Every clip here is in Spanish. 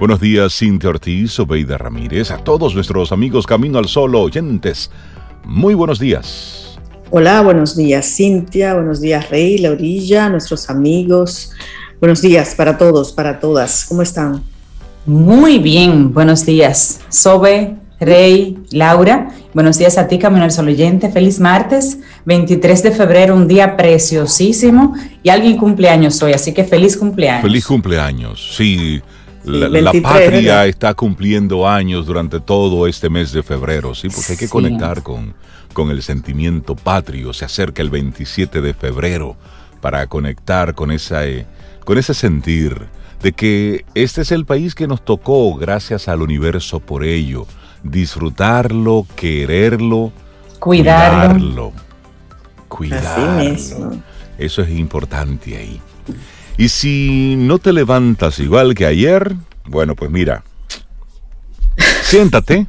Buenos días, Cintia Ortiz, Obeida Ramírez, a todos nuestros amigos Camino al Sol oyentes. Muy buenos días. Hola, buenos días, Cintia. Buenos días, Rey, La Orilla, nuestros amigos. Buenos días para todos, para todas. ¿Cómo están? Muy bien, buenos días. Sobe, Rey, Laura. Buenos días a ti, Camino al Sol oyente. Feliz martes, 23 de febrero, un día preciosísimo y alguien cumpleaños hoy, así que feliz cumpleaños. Feliz cumpleaños, sí. La, patria está cumpliendo años durante todo este mes de febrero, ¿sí? Porque hay que conectar con, con el sentimiento patrio. Se acerca el 27 de febrero para conectar con, esa, eh, con ese sentir de que este es el país que nos tocó gracias al universo por ello. Disfrutarlo, quererlo, cuidarlo. Cuidarlo. Eso es importante ahí. Y si no te levantas igual que ayer, bueno, pues mira, siéntate,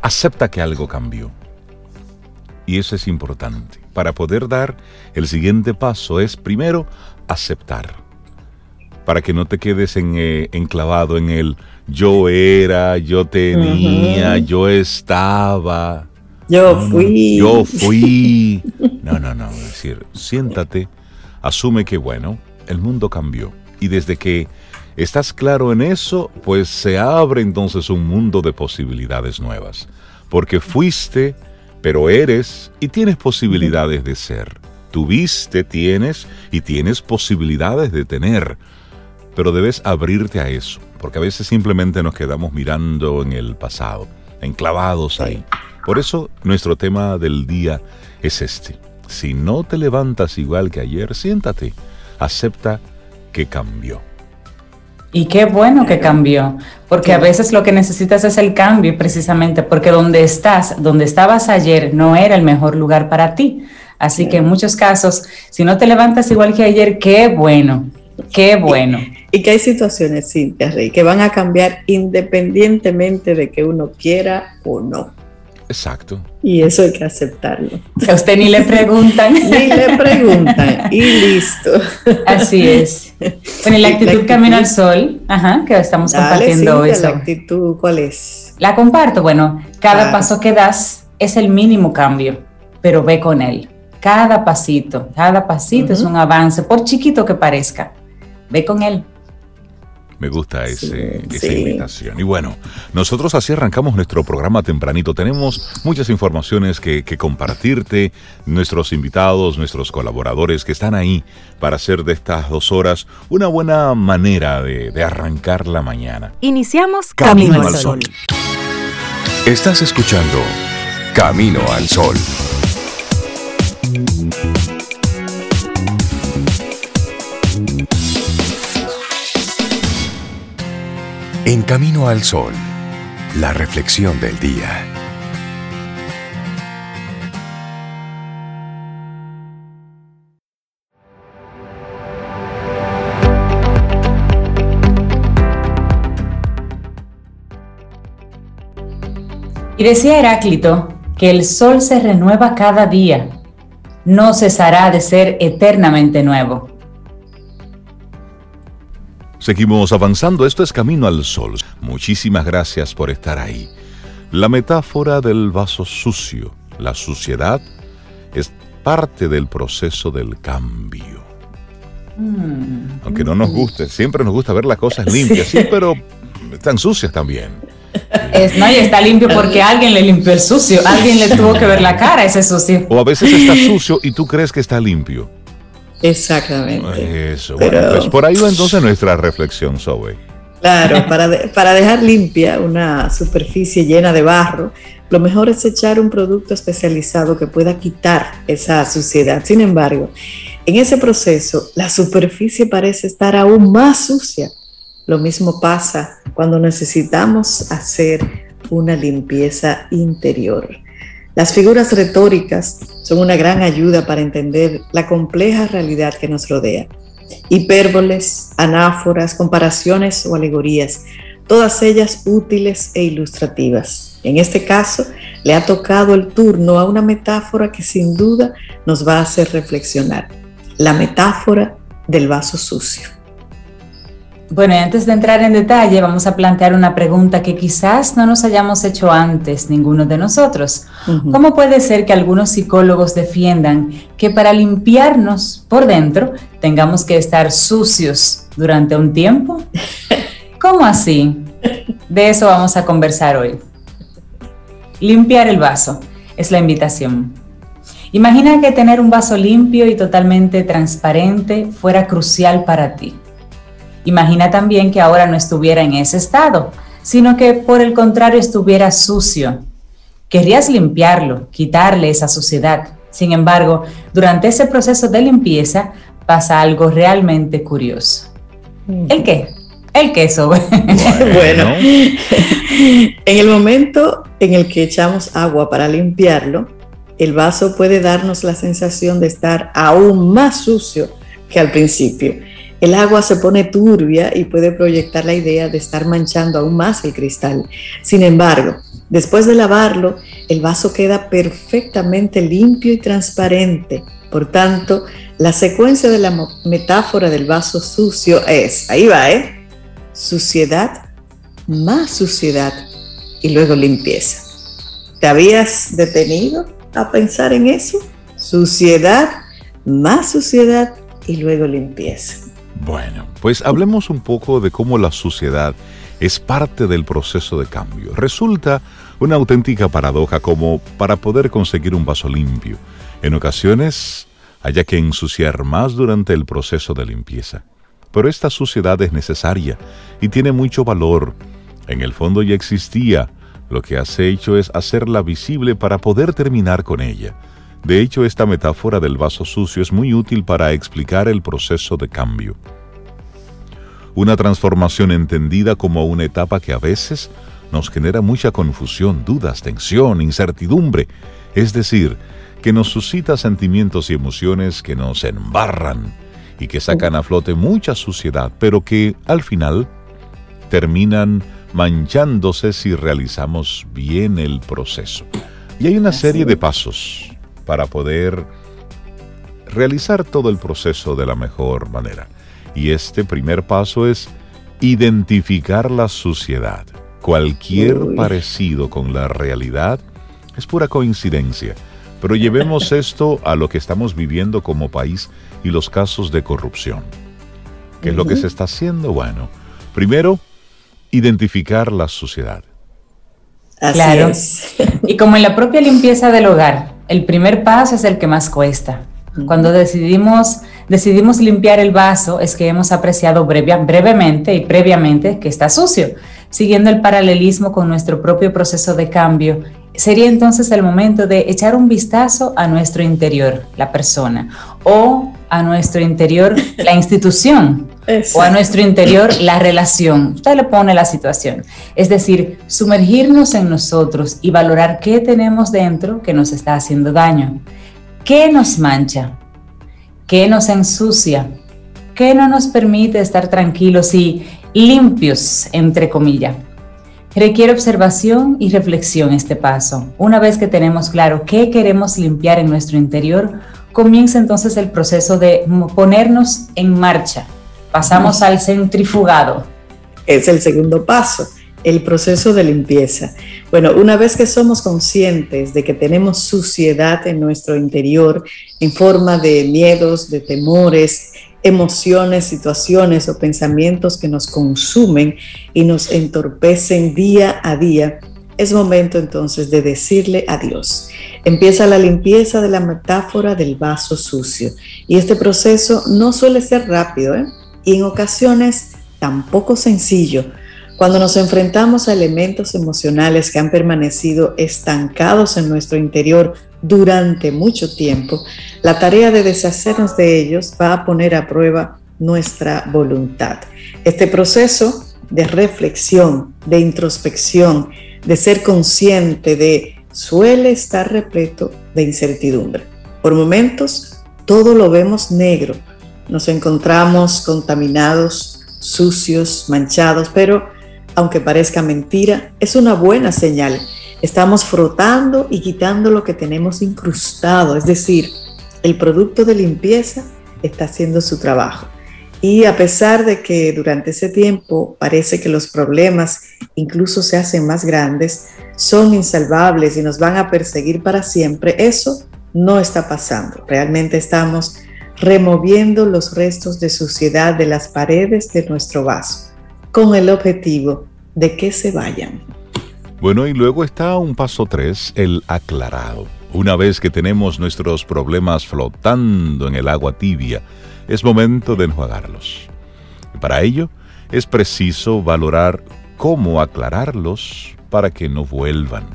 acepta que algo cambió. Y eso es importante. Para poder dar el siguiente paso es primero aceptar. Para que no te quedes en, eh, enclavado en el yo era, yo tenía, yo estaba. Yo fui. yo fui. No, no, no. Es decir, siéntate, asume que bueno, el mundo cambió. Y desde que estás claro en eso, pues se abre entonces un mundo de posibilidades nuevas. Porque fuiste, pero eres y tienes posibilidades de ser. Tuviste, tienes y tienes posibilidades de tener. Pero debes abrirte a eso, porque a veces simplemente nos quedamos mirando en el pasado, enclavados ahí. Por eso nuestro tema del día es este. Si no te levantas igual que ayer, siéntate acepta que cambió. Y qué bueno que cambió, porque a veces lo que necesitas es el cambio precisamente, porque donde estás, donde estabas ayer, no era el mejor lugar para ti. Así que en muchos casos, si no te levantas igual que ayer, qué bueno, qué bueno. Y, que hay situaciones, sí, Rey, que van a cambiar independientemente de que uno quiera o no. Exacto. Y eso hay que aceptarlo. A usted ni le preguntan. ni le preguntan. Y listo. Así es. Bueno, y la actitud Camino al Sol, ajá, que estamos compartiendo hoy. ¿La actitud cuál es? La comparto. Bueno, cada paso que das es el mínimo cambio, pero ve con él. Cada pasito, cada pasito es un avance, por chiquito que parezca. Ve con él. Me gusta ese, esa invitación. Y bueno, nosotros así arrancamos nuestro programa tempranito. Tenemos muchas informaciones que, compartirte, nuestros invitados, nuestros colaboradores que están ahí para hacer de estas dos horas una buena manera de, arrancar la mañana. Iniciamos Camino, al Sol. Estás escuchando Camino al Sol. En Camino al Sol, la reflexión del día. Y decía Heráclito que el sol se renueva cada día, no cesará de ser eternamente nuevo. Seguimos avanzando, esto es Camino al Sol. Muchísimas gracias por estar ahí. La metáfora del vaso sucio, la suciedad, es parte del proceso del cambio. Mm. Aunque no nos guste, siempre nos gusta ver las cosas limpias, sí, pero están sucias también. Es, no, y está limpio porque alguien le limpió el sucio, alguien le tuvo que ver la cara a ese sucio. O a veces está sucio y tú crees que está limpio. Exactamente. Eso, bueno, pues por ahí va entonces nuestra reflexión, Zoe. Claro, para, para dejar limpia una superficie llena de barro, lo mejor es echar un producto especializado que pueda quitar esa suciedad. Sin embargo, en ese proceso, la superficie parece estar aún más sucia. Lo mismo pasa cuando necesitamos hacer una limpieza interior. Las figuras retóricas son una gran ayuda para entender la compleja realidad que nos rodea. Hipérboles, anáforas, comparaciones o alegorías, todas ellas útiles e ilustrativas. En este caso, le ha tocado el turno a una metáfora que sin duda nos va a hacer reflexionar. La metáfora del vaso sucio. Bueno, y antes de entrar en detalle, vamos a plantear una pregunta que quizás no nos hayamos hecho antes ninguno de nosotros. ¿Cómo puede ser que algunos psicólogos defiendan que para limpiarnos por dentro tengamos que estar sucios durante un tiempo? ¿Cómo así? De eso vamos a conversar hoy. Limpiar el vaso es la invitación. Imagina que tener un vaso limpio y totalmente transparente fuera crucial para ti. Imagina también que ahora no estuviera en ese estado, sino que por el contrario estuviera sucio. Querrías limpiarlo, quitarle esa suciedad. Sin embargo, durante ese proceso de limpieza pasa algo realmente curioso. ¿El qué? El queso. bueno, en el momento en el que echamos agua para limpiarlo, el vaso puede darnos la sensación de estar aún más sucio que al principio el agua se pone turbia y puede proyectar la idea de estar manchando aún más el cristal. Sin embargo, después de lavarlo, el vaso queda perfectamente limpio y transparente. Por tanto, la secuencia de la metáfora del vaso sucio es, ahí va, ¿eh? Suciedad, más suciedad y luego limpieza. ¿Te habías detenido a pensar en eso? Suciedad, más suciedad y luego limpieza. Bueno, pues hablemos un poco de cómo la suciedad es parte del proceso de cambio. Resulta una auténtica paradoja como para poder conseguir un vaso limpio. En ocasiones haya que ensuciar más durante el proceso de limpieza. Pero esta suciedad es necesaria y tiene mucho valor. En el fondo ya existía. Lo que has hecho es hacerla visible para poder terminar con ella. De hecho, esta metáfora del vaso sucio es muy útil para explicar el proceso de cambio. Una transformación entendida como una etapa que a veces nos genera mucha confusión, dudas, tensión, incertidumbre, es decir, que nos suscita sentimientos y emociones que nos embarran y que sacan a flote mucha suciedad, pero que al final terminan manchándose si realizamos bien el proceso. Y hay una serie de pasos para poder realizar todo el proceso de la mejor manera. Y este primer paso es identificar la suciedad. Cualquier parecido con la realidad es pura coincidencia. Pero llevemos esto a lo que estamos viviendo como país y los casos de corrupción. ¿Qué es lo que se está haciendo? Bueno, primero, identificar la suciedad. claro. Y como en la propia limpieza del hogar, el primer paso es el que más cuesta. Cuando decidimos, decidimos limpiar el vaso es que hemos apreciado brevemente y previamente que está sucio. Siguiendo el paralelismo con nuestro propio proceso de cambio, sería entonces el momento de echar un vistazo a nuestro interior, la persona, o a nuestro interior, la institución, o a nuestro interior, la relación. Usted le pone la situación. Es decir, sumergirnos en nosotros y valorar qué tenemos dentro que nos está haciendo daño. ¿Qué nos mancha? ¿Qué nos ensucia? ¿Qué no nos permite estar tranquilos y limpios, entre comillas? Requiere observación y reflexión este paso. Una vez que tenemos claro qué queremos limpiar en nuestro interior, comienza entonces el proceso de ponernos en marcha. Pasamos al centrifugado. Es el segundo paso el proceso de limpieza. Bueno, una vez que somos conscientes de que tenemos suciedad en nuestro interior en forma de miedos, de temores, emociones, situaciones o pensamientos que nos consumen y nos entorpecen día a día, es momento entonces de decirle adiós. Empieza la limpieza de la metáfora del vaso sucio. Y este proceso no suele ser rápido ¿eh? y en ocasiones tampoco sencillo cuando nos enfrentamos a elementos emocionales que han permanecido estancados en nuestro interior durante mucho tiempo, la tarea de deshacernos de ellos va a poner a prueba nuestra voluntad. Este proceso de reflexión, de introspección, de ser consciente de suele estar repleto de incertidumbre. Por momentos todo lo vemos negro, nos encontramos contaminados, sucios, manchados, pero aunque parezca mentira, es una buena señal. Estamos frotando y quitando lo que tenemos incrustado, es decir, el producto de limpieza está haciendo su trabajo. Y a pesar de que durante ese tiempo parece que los problemas incluso se hacen más grandes, son insalvables y nos van a perseguir para siempre, eso no está pasando. Realmente estamos removiendo los restos de suciedad de las paredes de nuestro vaso, con el objetivo de que se vayan. Bueno, y luego está un paso 3, el aclarado. Una vez que tenemos nuestros problemas flotando en el agua tibia, es momento de enjuagarlos. Para ello, es preciso valorar cómo aclararlos para que no vuelvan.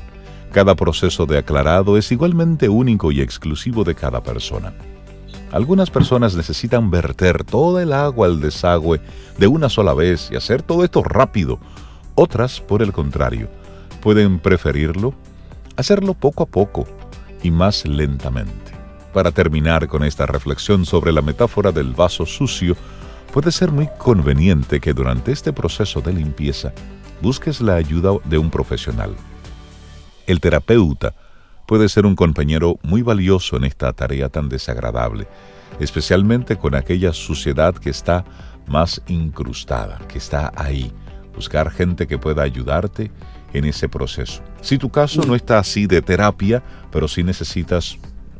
Cada proceso de aclarado es igualmente único y exclusivo de cada persona. Algunas personas necesitan verter toda el agua al desagüe de una sola vez y hacer todo esto rápido. Otras, por el contrario, pueden preferirlo hacerlo poco a poco y más lentamente. Para terminar con esta reflexión sobre la metáfora del vaso sucio, puede ser muy conveniente que durante este proceso de limpieza busques la ayuda de un profesional. El terapeuta puede ser un compañero muy valioso en esta tarea tan desagradable, especialmente con aquella suciedad que está más incrustada, que está ahí. Buscar gente que pueda ayudarte en ese proceso. Si tu caso no está así de terapia, pero si necesitas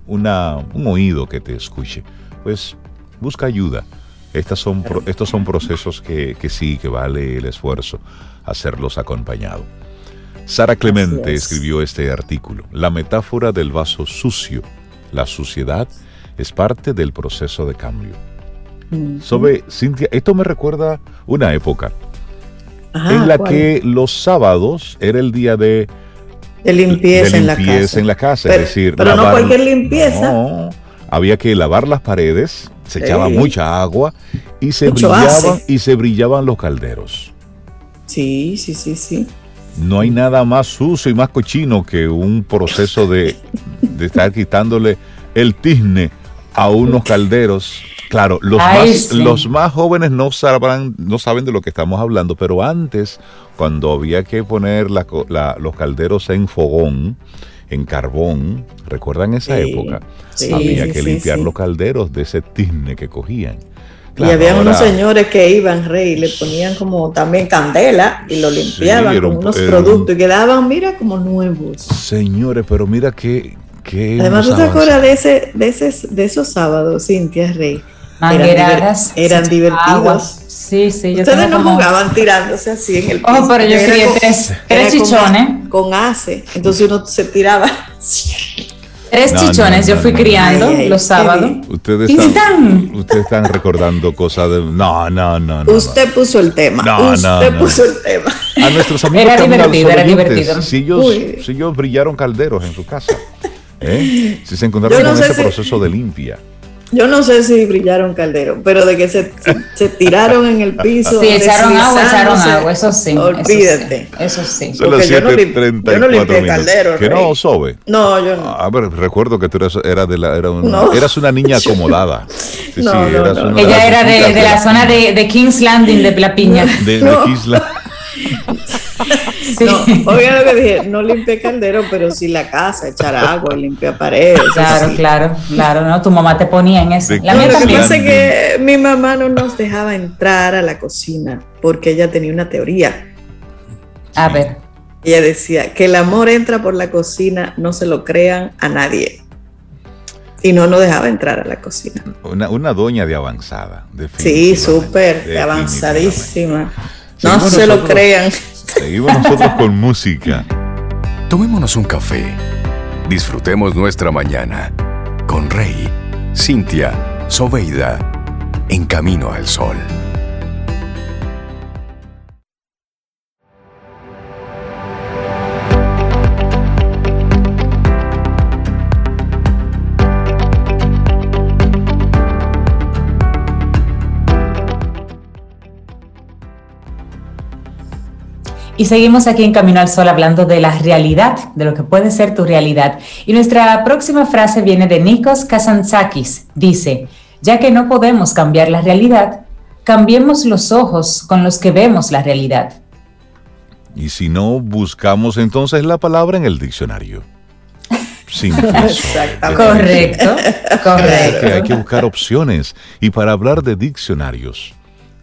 una, un oído que te escuche, pues busca ayuda. Estas son, estos son procesos que, que sí, que vale el esfuerzo hacerlos acompañado. Sara Clemente escribió este artículo, La metáfora del vaso sucio. La suciedad es parte del proceso de cambio. Sobre Cintia, esto me recuerda una época en la que los sábados era el día de, de limpieza, en, la casa. en la casa. Pero, es decir, pero no cualquier limpieza. No, había que lavar las paredes, se echaba mucha agua y se, brillaban, y se brillaban los calderos. Sí, sí, sí, sí. No hay nada más sucio y más cochino que un proceso de, de estar quitándole el tizne a unos calderos Claro, los, más, los más jóvenes no sabrán, no saben de lo que estamos hablando, pero antes, cuando había que poner los calderos en fogón, en carbón, ¿recuerdan esa época? había que limpiar los calderos de ese tizne que cogían. y había unos señores que iban, rey, y le ponían como también candela y lo limpiaban con unos productos y quedaban, mira, como nuevos. Señores, pero mira que... Además, ¿tú te acuerdas de, ese, de, ese, de esos sábados, Cintia Rey? Mangueradas. Eran, divertidos. Sí, sí. Ustedes no jugaban tirándose así en el piso. Oh, pero yo crié tres, tres chichones. Con, ace. Entonces uno se tiraba. Tres chichones yo fui criando los sábados. Ustedes están, ustedes están recordando cosas de. No, no, no. no Usted puso el tema. No, Usted puso el tema. A nuestros amigos era divertido, era divertido. Si ellos, si ellos brillaron calderos en su casa. ¿eh? Si se encontraron con ese proceso de limpia. Yo no sé si brillaron caldero, pero de que se, se, tiraron en el piso. Sí, echaron agua, echaron agua, eso sí. Olvídate. Eso sí. Son las 7.34 yo no limpié caldero. ¿Que no, Sobe? No, yo no. A ver, recuerdo que tú eras, de la, era una, eras una niña acomodada. Sí, no, sí, eras una, Ella era de, de, la zona de, de, King's Landing, de La Piña. De, de King's Landing. No, oiga lo que dije, no limpié caldero, pero sí la casa, echar agua, limpiar paredes. Claro, claro, claro, ¿no? Tu mamá te ponía en eso. La mía. Lo que que mi mamá no nos dejaba entrar a la cocina porque ella tenía una teoría. A ver. Ella decía que el amor entra por la cocina, no se lo crean a nadie. Y no nos dejaba entrar a la cocina. Una, una doña de avanzada. Sí, súper, de avanzadísima. No se lo crean. Seguimos nosotros con música. Tomémonos un café. Disfrutemos nuestra mañana con Rey, Cintia, Soveida, en camino al sol. Y seguimos aquí en Camino al Sol hablando de la realidad, de lo que puede ser tu realidad. Y nuestra próxima frase viene de Nikos Kazantzakis. Dice, ya que no podemos cambiar la realidad, cambiemos los ojos con los que vemos la realidad. Y si no, buscamos entonces la palabra en el diccionario. Sin Correcto, correcto. hay que buscar opciones. Y para hablar de diccionarios,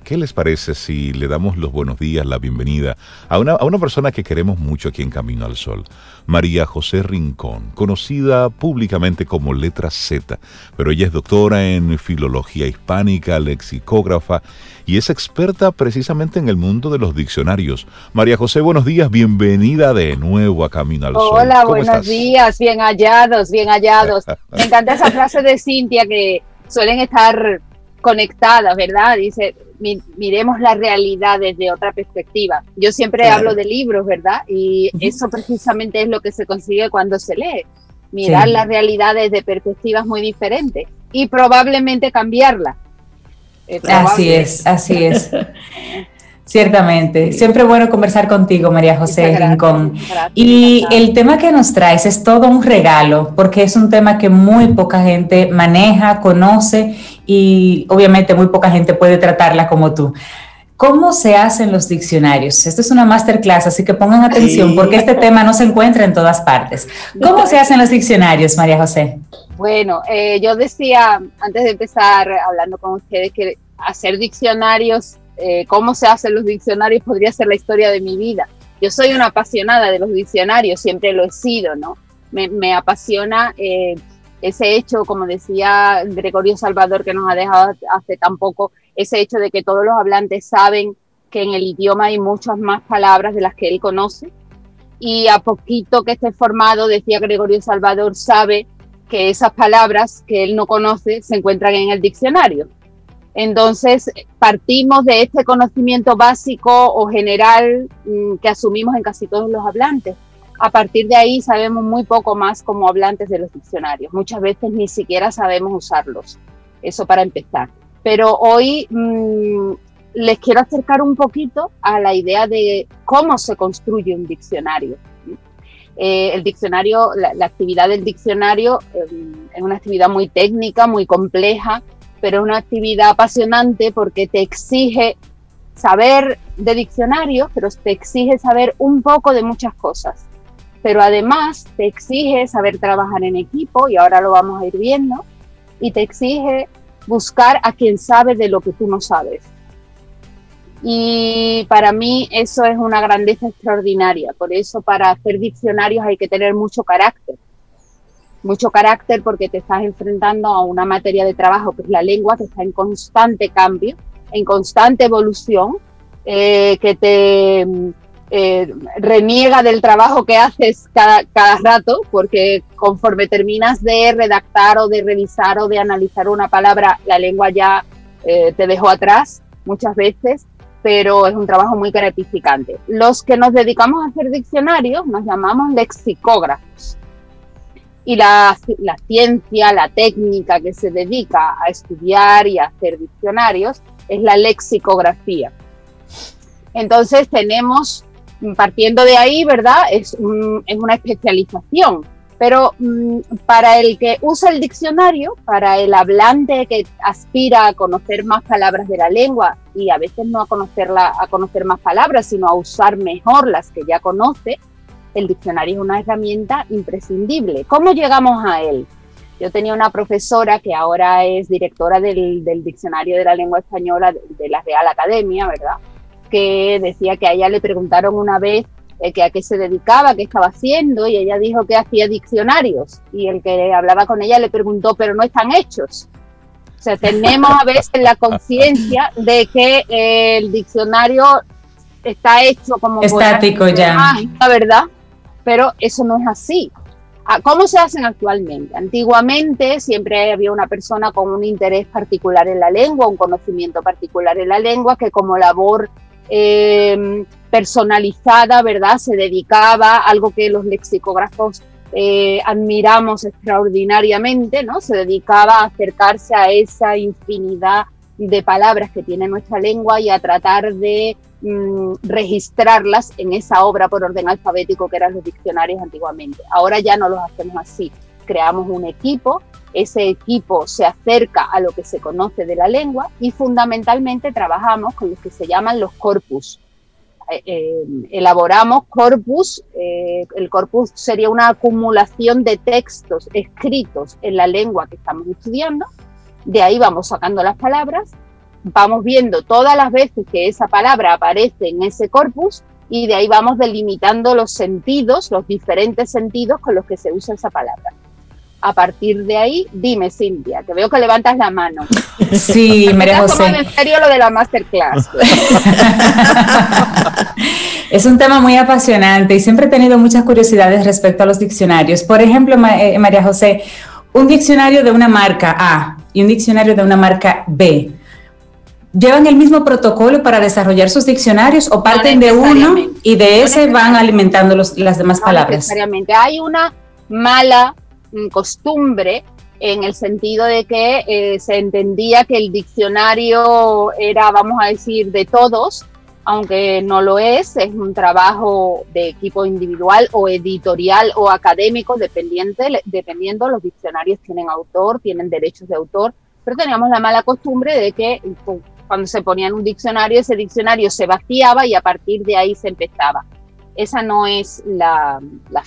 ¿qué les parece si le damos los buenos días, la bienvenida a una, a una persona que queremos mucho aquí en Camino al Sol? María José Rincón, conocida públicamente como Letra Z, pero ella es doctora en filología hispánica, lexicógrafa y es experta precisamente en el mundo de los diccionarios. María José, buenos días, bienvenida de nuevo a Camino al Sol. Hola, buenos días, bien hallados, bien hallados. Me encanta esa frase de Cintia que suelen estar conectadas, ¿verdad? Dice, miremos la realidad desde otra perspectiva. Yo siempre hablo de libros, ¿verdad? Y eso precisamente es lo que se consigue cuando se lee. Mirar la realidad desde perspectivas muy diferentes y probablemente cambiarla. Eh, así es, así es. Ciertamente. Siempre bueno conversar contigo, María José Rincón. y el tema que nos traes es todo un regalo, porque es un tema que muy poca gente maneja, conoce y obviamente muy poca gente puede tratarla como tú. ¿Cómo se hacen los diccionarios? Esto es una masterclass, así que pongan atención porque este tema no se encuentra en todas partes. ¿Cómo se hacen los diccionarios, María José? Bueno, eh, yo decía antes de empezar hablando con ustedes que hacer diccionarios eh, cómo se hacen los diccionarios podría ser la historia de mi vida. Yo soy una apasionada de los diccionarios, siempre lo he sido, ¿no? Me, apasiona eh, ese hecho, como decía Gregorio Salvador, que nos ha dejado hace tan poco, ese hecho de que todos los hablantes saben que en el idioma hay muchas más palabras de las que él conoce. Y a poquito que esté formado, decía Gregorio Salvador, sabe que esas palabras que él no conoce se encuentran en el diccionario. Entonces, partimos de este conocimiento básico o general mm, que asumimos en casi todos los hablantes. A partir de ahí sabemos muy poco más como hablantes de los diccionarios. Muchas veces ni siquiera sabemos usarlos. Eso para empezar. Pero hoy mm, les quiero acercar un poquito a la idea de cómo se construye un diccionario. Eh, el diccionario, la, actividad del diccionario em, es una actividad muy técnica, muy compleja, pero es una actividad apasionante porque te exige saber de diccionarios, pero te exige saber un poco de muchas cosas. Pero además te exige saber trabajar en equipo, y ahora lo vamos a ir viendo, y te exige buscar a quien sabe de lo que tú no sabes. Y para mí eso es una grandeza extraordinaria. Por eso para hacer diccionarios hay que tener mucho carácter mucho carácter porque te estás enfrentando a una materia de trabajo que es la lengua, que está en constante cambio, en constante evolución, eh, que te eh, reniega del trabajo que haces cada, cada rato, porque conforme terminas de redactar o de revisar o de analizar una palabra, la lengua ya eh, te dejó atrás muchas veces, pero es un trabajo muy gratificante. Los que nos dedicamos a hacer diccionarios nos llamamos lexicógrafos y la, la, ciencia, la técnica que se dedica a estudiar y a hacer diccionarios es la lexicografía. Entonces tenemos, partiendo de ahí, ¿verdad? Es, es una especialización, pero mm, para el que usa el diccionario, para el hablante que aspira a conocer más palabras de la lengua y a veces no a, conocerla, a conocer más palabras, sino a usar mejor las que ya conoce, el diccionario es una herramienta imprescindible. ¿Cómo llegamos a él? Yo tenía una profesora que ahora es directora del, Diccionario de la Lengua Española de, la Real Academia, ¿verdad? Que decía que a ella le preguntaron una vez eh, que a qué se dedicaba, qué estaba haciendo, y ella dijo que hacía diccionarios. Y el que hablaba con ella le preguntó, pero no están hechos. O sea, tenemos a veces la conciencia de que el diccionario está hecho como... Estático ya. La verdad, pero eso no es así. Ah, ¿Cómo se hacen actualmente? Antiguamente siempre había una persona con un interés particular en la lengua, un conocimiento particular en la lengua, que como labor em, personalizada, ¿verdad? Se dedicaba a algo que los lexicógrafos eh, admiramos extraordinariamente, ¿no? Se dedicaba a acercarse a esa infinidad de palabras que tiene nuestra lengua y a tratar de mm, registrarlas en esa obra por orden alfabético que eran los diccionarios antiguamente. Ahora ya no los hacemos así. Creamos un equipo, ese equipo se acerca a lo que se conoce de la lengua y fundamentalmente trabajamos con lo que se llaman los corpus. Eh, eh, elaboramos corpus, eh, el corpus sería una acumulación de textos escritos en la lengua que estamos estudiando de ahí vamos sacando las palabras vamos viendo todas las veces que esa palabra aparece en ese corpus y de ahí vamos delimitando los sentidos, los diferentes sentidos con los que se usa esa palabra. A partir de ahí, dime, Cintia, que veo que levantas la mano. Sí, María José. en serio lo de la masterclass. es un tema muy apasionante y siempre he tenido muchas curiosidades respecto a los diccionarios. Por ejemplo, eh, María José, un diccionario de una marca A y un diccionario de una marca B ¿Llevan el mismo protocolo para desarrollar sus diccionarios o parten de uno y de ese van alimentando las demás no palabras? Necesariamente. Hay una mala mm, costumbre en el sentido de que eh, se entendía que el diccionario era, vamos a decir, de todos, aunque no lo es, es un trabajo de equipo individual o editorial o académico, dependiente, dependiendo, los diccionarios tienen autor, tienen derechos de autor, pero teníamos la mala costumbre de que cuando se ponía en un diccionario, ese diccionario se vaciaba y a partir de ahí se empezaba. Esa no es la,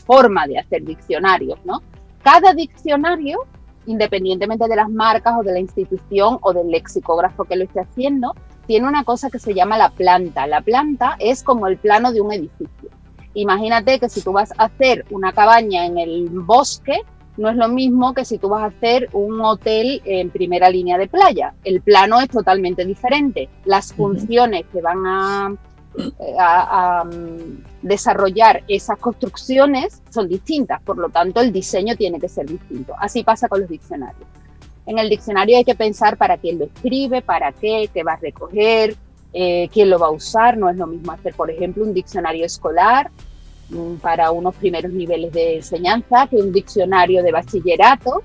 forma de hacer diccionarios, ¿no? Cada diccionario, independientemente de las marcas o de la institución o del lexicógrafo que lo esté haciendo, tiene una cosa que se llama la planta. La planta es como el plano de un edificio. Imagínate que si tú vas a hacer una cabaña en el bosque, no es lo mismo que si tú vas a hacer un hotel en primera línea de playa. El plano es totalmente diferente. Las funciones que van a, mm, desarrollar esas construcciones son distintas, por lo tanto el diseño tiene que ser distinto. Así pasa con los diccionarios. En el diccionario hay que pensar para quién lo escribe, para qué, qué va a recoger, eh, quién lo va a usar. No es lo mismo hacer, por ejemplo, un diccionario escolar Mm, para unos primeros niveles de enseñanza que un diccionario de bachillerato.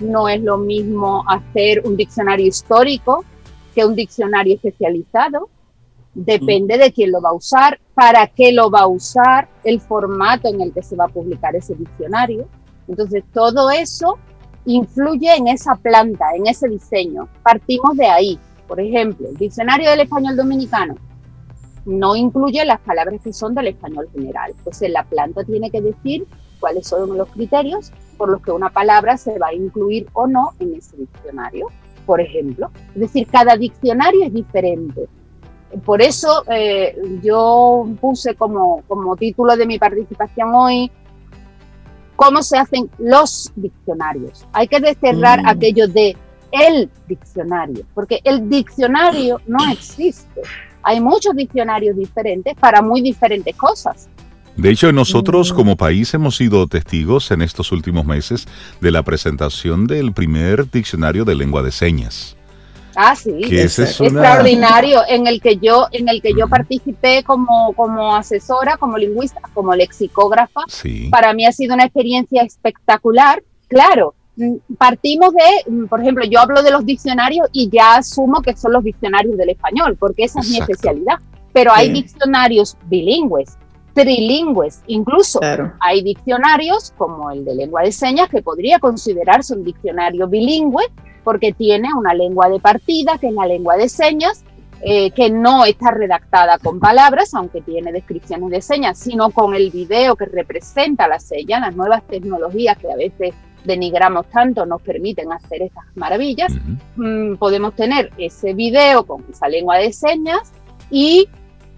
No es lo mismo hacer un diccionario histórico que un diccionario especializado. Depende de quién lo va a usar, para qué lo va a usar, el formato en el que se va a publicar ese diccionario. Entonces, todo eso influye en esa planta, en ese diseño. Partimos de ahí. Por ejemplo, el diccionario del español dominicano no incluye las palabras que son del español general. Entonces la planta tiene que decir cuáles son los criterios por los que una palabra se va a incluir o no en ese diccionario, por ejemplo. Es decir, cada diccionario es diferente. Por eso eh, yo puse como, como título de mi participación hoy cómo se hacen los diccionarios. Hay que desterrar mm. aquello de el diccionario, porque el diccionario no existe hay muchos diccionarios diferentes para muy diferentes cosas. De hecho, nosotros mm. como país hemos sido testigos en estos últimos meses de la presentación del primer diccionario de lengua de señas. Ah, sí, es, extraordinario, en el que yo, en el que yo participé como, como asesora, como lingüista, como lexicógrafa. Para mí ha sido una experiencia espectacular. Claro, Mm, partimos de, mm, por ejemplo, yo hablo de los diccionarios y ya asumo que son los diccionarios del español, porque esa es mi especialidad. Pero hay diccionarios bilingües, trilingües, incluso hay diccionarios como el de lengua de señas que podría considerarse un diccionario bilingüe porque tiene una lengua de partida, que es la lengua de señas, eh, que no está redactada con palabras, aunque tiene descripciones de señas, sino con el video que representa la seña, las nuevas tecnologías que a veces denigramos tanto nos permiten hacer estas maravillas, mm, podemos tener ese video con esa lengua de señas y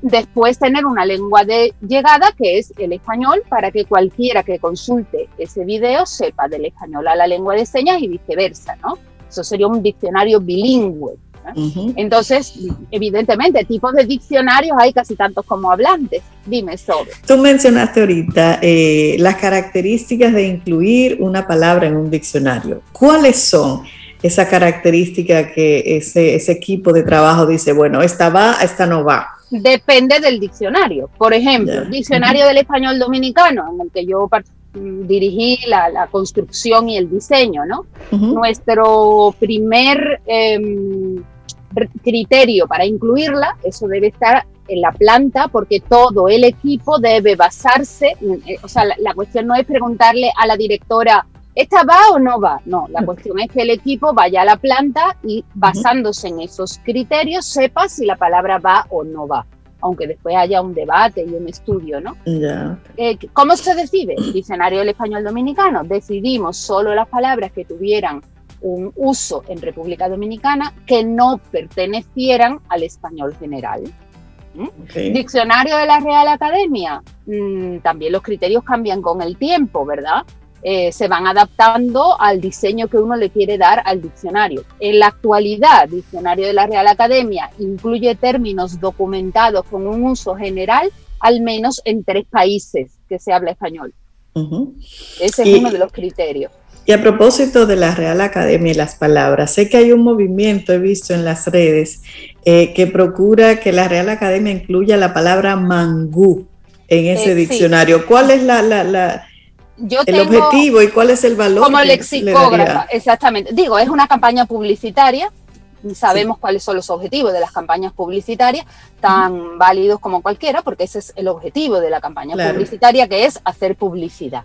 después tener una lengua de llegada que es el español para que cualquiera que consulte ese video sepa del español a la lengua de señas y viceversa, ¿no? Eso sería un diccionario bilingüe. Entonces, evidentemente, tipos de diccionarios hay casi tantos como hablantes. Dime sobre. Tú mencionaste ahorita eh, las características de incluir una palabra en un diccionario. ¿Cuáles son esas características que ese, ese equipo de trabajo dice, bueno, esta va, esta no va? Depende del diccionario. Por ejemplo, diccionario del español dominicano, en el que yo dirigí la, construcción y el diseño, ¿no? Nuestro primer em, criterio para incluirla, eso debe estar en la planta porque todo el equipo debe basarse, eh, o sea, la, cuestión no es preguntarle a la directora, ¿esta va o no va? No, la cuestión es que el equipo vaya a la planta y basándose en esos criterios sepa si la palabra va o no va aunque después haya un debate y un estudio, ¿no? Eh, ¿Cómo se decide? El diccionario del español dominicano. Decidimos solo las palabras que tuvieran un uso en República Dominicana que no pertenecieran al español general. ¿Mm? Diccionario de la Real Academia, mm, también los criterios cambian con el tiempo, ¿verdad? Eh, se van adaptando al diseño que uno le quiere dar al diccionario. En la actualidad, Diccionario de la Real Academia incluye términos documentados con un uso general, al menos en tres países que se habla español. Ese es uno de los criterios. Y a propósito de la Real Academia y las palabras, sé que hay un movimiento, he visto en las redes, eh, que procura que la Real Academia incluya la palabra mangú en ese eh, diccionario. ¿Cuál es la, el objetivo y cuál es el valor? Como lexicógrafa, exactamente. Digo, es una campaña publicitaria. Sabemos cuáles son los objetivos de las campañas publicitarias, tan válidos como cualquiera, porque ese es el objetivo de la campaña publicitaria, que es hacer publicidad.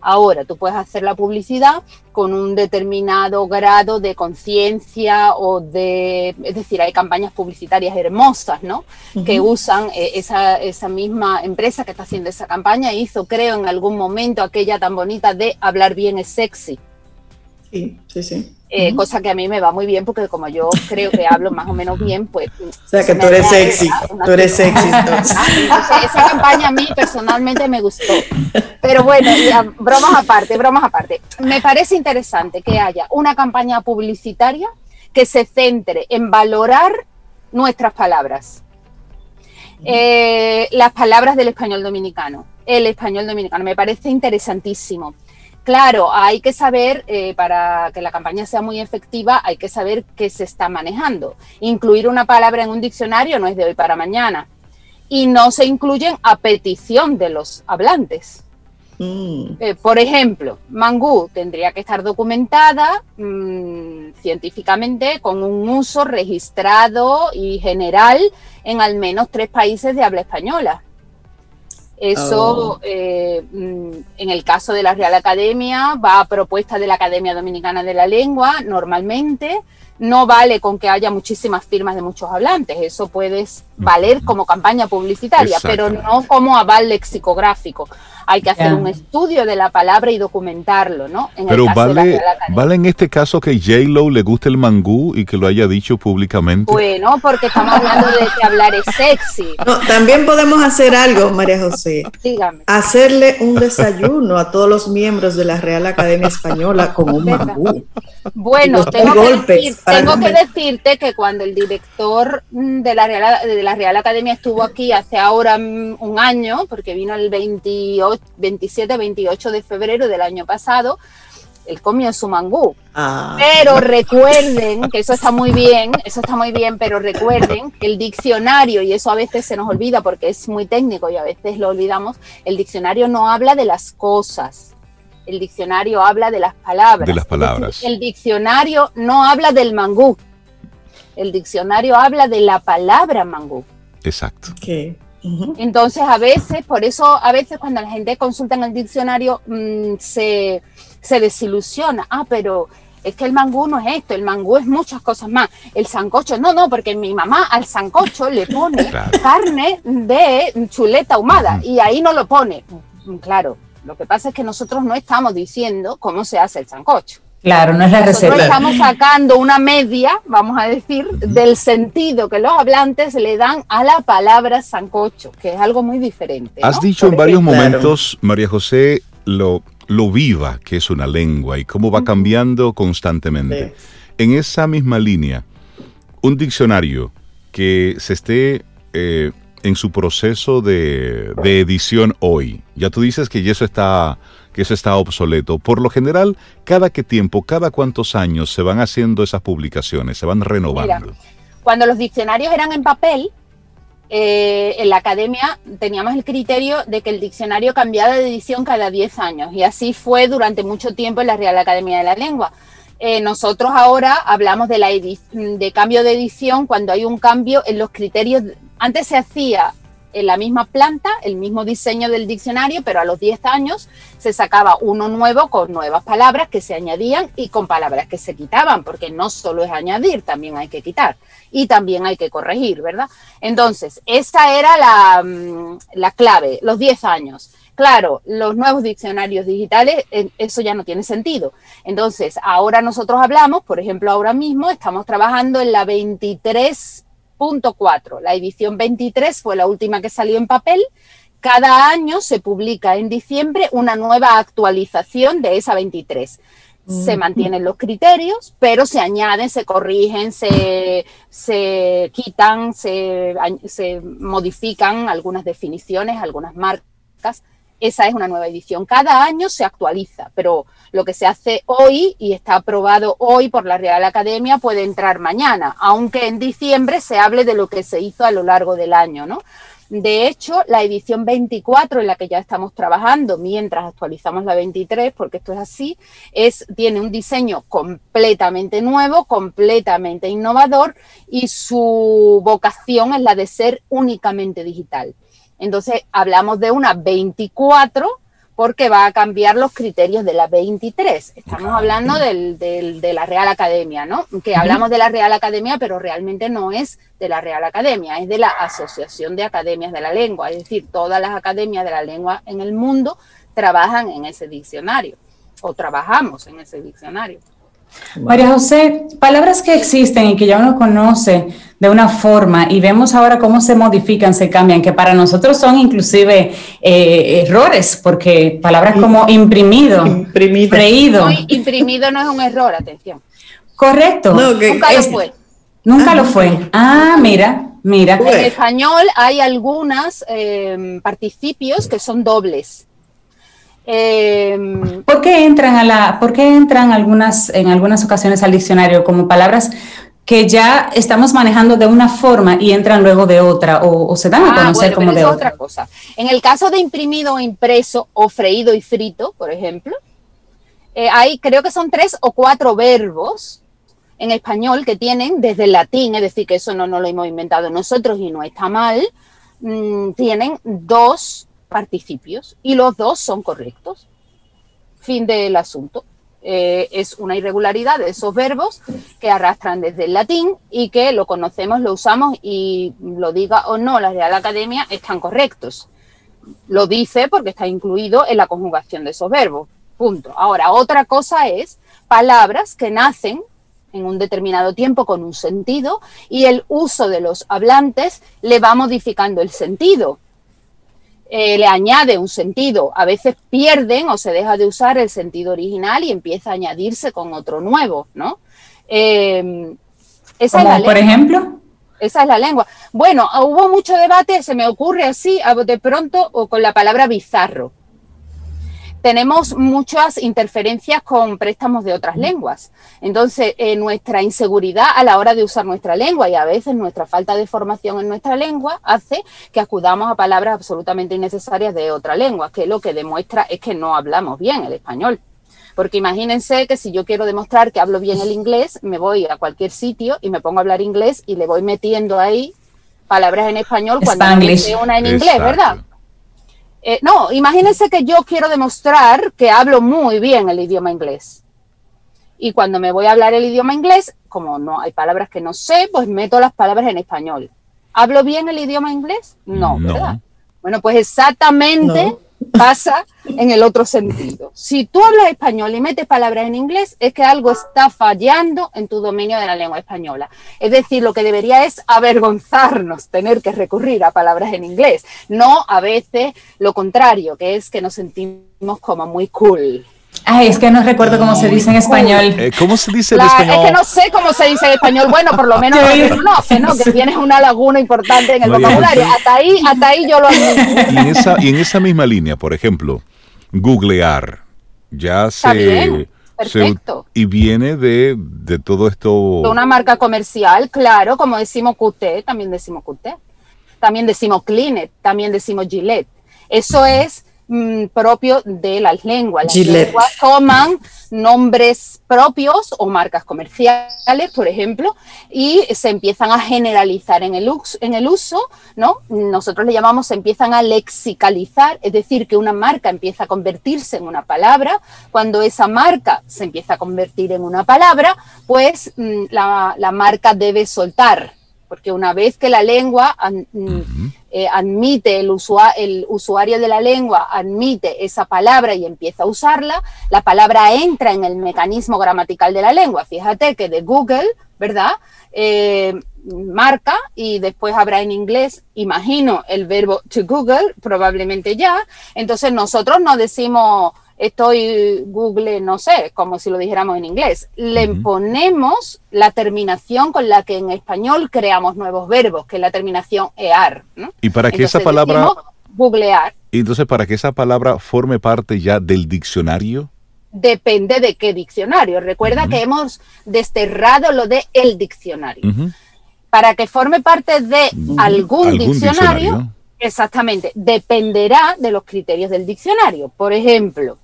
Ahora, tú puedes hacer la publicidad con un determinado grado de conciencia o de, es decir, hay campañas publicitarias hermosas, ¿no? Que usan eh, esa, esa misma empresa que está haciendo esa campaña, hizo, creo, en algún momento aquella tan bonita de hablar bien es sexy. Sí, sí, sí. Eh, cosa que a mí me va muy bien porque como yo creo que hablo más o menos bien, pues... O sea, que tú eres sexy, tú eres sexy. Esa campaña a mí personalmente me gustó. Pero bueno, bromas aparte, bromas aparte. Me parece interesante que haya una campaña publicitaria que se centre en valorar nuestras palabras. Eh, las palabras del español dominicano, el español dominicano, me parece interesantísimo. Claro, hay que saber, eh, para que la campaña sea muy efectiva, hay que saber qué se está manejando. Incluir una palabra en un diccionario no es de hoy para mañana. Y no se incluyen a petición de los hablantes. Mm. Eh, por ejemplo, mangú tendría que estar documentada mm, científicamente con un uso registrado y general en al menos tres países de habla española. Eso, oh. eh, mm, en el caso de la Real Academia, va a propuesta de la Academia Dominicana de la Lengua, normalmente. No vale con que haya muchísimas firmas de muchos hablantes, eso puede valer como campaña publicitaria, pero no como aval lexicográfico hay que hacer un estudio de la palabra y documentarlo, ¿no? Pero vale, vale en este caso que J-Lo le guste el mangú y que lo haya dicho públicamente. Bueno, porque estamos hablando de que hablar es sexy. también podemos hacer algo, María José. Dígame. Hacerle un desayuno a todos los miembros de la Real Academia Española con un mangú. Bueno, tengo, que, tengo que, decirte que cuando el director de la, Real, de la Real Academia estuvo aquí hace ahora un año, porque vino el 28 27-28 de febrero del año pasado, él comió su mangú. Ah. Pero recuerden que eso está muy bien, eso está muy bien, pero recuerden que el diccionario, y eso a veces se nos olvida porque es muy técnico y a veces lo olvidamos, el diccionario no habla de las cosas. El diccionario habla de las palabras. De las palabras. El diccionario no habla del mangú. El diccionario habla de la palabra mangú. Exacto. Entonces, a veces, por eso, a veces cuando la gente consulta en el diccionario mm, se, desilusiona. Ah, pero es que el mangú no es esto, el mangú es muchas cosas más. El sancocho, no, no, porque mi mamá al sancocho le pone carne de chuleta ahumada y ahí no lo pone. Claro, lo que pasa es que nosotros no estamos diciendo cómo se hace el sancocho. Claro, no es la receta. Nosotros estamos sacando una media, vamos a decir, del sentido que los hablantes le dan a la palabra sancocho, que es algo muy diferente. Has dicho en varios momentos, María José, lo, lo viva que es una lengua y cómo va cambiando constantemente. En esa misma línea, un diccionario que se esté eh, en su proceso de, de edición hoy, ya tú dices que eso está que eso está obsoleto. Por lo general, cada qué tiempo, cada cuántos años se van haciendo esas publicaciones, se van renovando. cuando los diccionarios eran en papel, eh, en la academia teníamos el criterio de que el diccionario cambiaba de edición cada 10 años y así fue durante mucho tiempo en la Real Academia de la Lengua. Eh, nosotros ahora hablamos de, la de cambio de edición cuando hay un cambio en los criterios. Antes se hacía en la misma planta, el mismo diseño del diccionario, pero a los 10 años se sacaba uno nuevo con nuevas palabras que se añadían y con palabras que se quitaban, porque no solo es añadir, también hay que quitar y también hay que corregir, ¿verdad? Entonces, esa era la, mm, la clave, los 10 años. Claro, los nuevos diccionarios digitales, eso ya no tiene sentido. Entonces, ahora nosotros hablamos, por ejemplo, ahora mismo estamos trabajando en la 23.4. La edición 23 fue la última que salió en papel. Cada año se publica en diciembre una nueva actualización de esa 23 se mantienen los criterios, pero se añaden, se corrigen, se, se quitan, se, se, modifican algunas definiciones, algunas marcas esa es una nueva edición. Cada año se actualiza, pero lo que se hace hoy y está aprobado hoy por la Real Academia puede entrar mañana, aunque en diciembre se hable de lo que se hizo a lo largo del año, ¿no? De hecho, la edición 24 en la que ya estamos trabajando mientras actualizamos la 23, porque esto es así, es, tiene un diseño completamente nuevo, completamente innovador y su vocación es la de ser únicamente digital. Entonces hablamos de una 24 porque va a cambiar los criterios de la 23. Estamos hablando de la Real Academia, ¿no? Que hablamos de la Real Academia, pero realmente no es de la Real Academia, es de la Asociación de Academias de la Lengua. Es decir, todas las academias de la lengua en el mundo trabajan en ese diccionario o trabajamos en ese diccionario. María José, palabras que existen y que ya uno conoce de una forma y vemos ahora cómo se modifican, se cambian, que para nosotros son inclusive eh, errores, porque palabras como imprimido, imprimido. freído. imprimido no es un error, atención. Correcto. nunca lo fue. Nunca lo fue. Ah, mira, mira. En español hay algunos eh, participios que son dobles. Eh, ¿Por qué entran a la, por qué entran algunas, en algunas ocasiones al diccionario como palabras que ya estamos manejando de una forma y entran luego de otra o, se dan a ah, conocer como de otra. cosa. En el caso de imprimido o impreso o freído y frito, por ejemplo, eh, hay creo que son tres o cuatro verbos en español que tienen desde el latín, es decir, que eso no, no lo hemos inventado nosotros y no está mal, mm, tienen dos participios y los dos son correctos. Fin del asunto. Eh, es una irregularidad de esos verbos que arrastran desde el latín y que lo conocemos, lo usamos y lo diga o no la Real Academia, están correctos. Lo dice porque está incluido en la conjugación de esos verbos. Punto. Ahora, otra cosa es palabras que nacen en un determinado tiempo con un sentido y el uso de los hablantes le va modificando el sentido. Eh, le añade un sentido. A veces pierden o se deja de usar el sentido original y empieza a añadirse con otro nuevo, ¿no? Eh, esa es la lengua. por ejemplo? Esa es la lengua. Bueno, hubo mucho debate, se me ocurre así, de pronto, o con la palabra bizarro tenemos muchas interferencias con préstamos de otras lenguas. Entonces, eh, nuestra inseguridad a la hora de usar nuestra lengua y a veces nuestra falta de formación en nuestra lengua hace que acudamos a palabras absolutamente innecesarias de otra lengua, que lo que demuestra es que no hablamos bien el español. Porque imagínense que si yo quiero demostrar que hablo bien el inglés, me voy a cualquier sitio y me pongo a hablar inglés y le voy metiendo ahí palabras en español cuando no una en inglés, ¿verdad? Eh, no, imagínense que yo quiero demostrar que hablo muy bien el idioma inglés. Y cuando me voy a hablar el idioma inglés, como no hay palabras que no sé, pues meto las palabras en español. ¿Hablo bien el idioma inglés? No, ¿verdad? Bueno, pues exactamente pasa en el otro sentido. Si tú hablas español y metes palabras en inglés, es que algo está fallando en tu dominio de la lengua española. Es decir, lo que debería es avergonzarnos tener que recurrir a palabras en inglés, no a veces lo contrario, que es que nos sentimos como muy cool. Ay, es que no recuerdo cómo se dice en español. Eh, ¿Cómo se dice en español? Es que no sé cómo se dice en español. Bueno, por lo menos lo ¿no? Que tienes una laguna importante en el vocabulario. Hasta ahí, hata ahí yo lo admito. Y en, esa, y en esa misma línea, por ejemplo, googlear, ya se... Perfecto. y viene de, de, todo esto. De una marca comercial, claro, como decimos QT, también decimos QT. También decimos Cleanet, también decimos Gillette. Eso es mm, propio de las lenguas. Las lenguas toman nombres propios o marcas comerciales, por ejemplo, y se empiezan a generalizar en el, uso, en el uso, ¿no? Nosotros le llamamos, se empiezan a lexicalizar, es decir, que una marca empieza a convertirse en una palabra. Cuando esa marca se empieza a convertir en una palabra, pues mm, la, la marca debe soltar porque una vez que la lengua mm, eh, admite, el, el usuario de la lengua admite esa palabra y empieza a usarla, la palabra entra en el mecanismo gramatical de la lengua. Fíjate que de Google, ¿verdad? Eh, marca y después habrá en inglés, imagino, el verbo to Google, probablemente ya. Entonces nosotros no decimos estoy Google, no sé, como si lo dijéramos en inglés. Le ponemos la terminación con la que en español creamos nuevos verbos, que es la terminación ear. Y para que esa palabra... Googlear. Y entonces, para que esa palabra forme parte ya del diccionario. Depende de qué diccionario. Recuerda que hemos desterrado lo de el diccionario. Para que forme parte de algún, diccionario, exactamente, dependerá de los criterios del diccionario. Por ejemplo,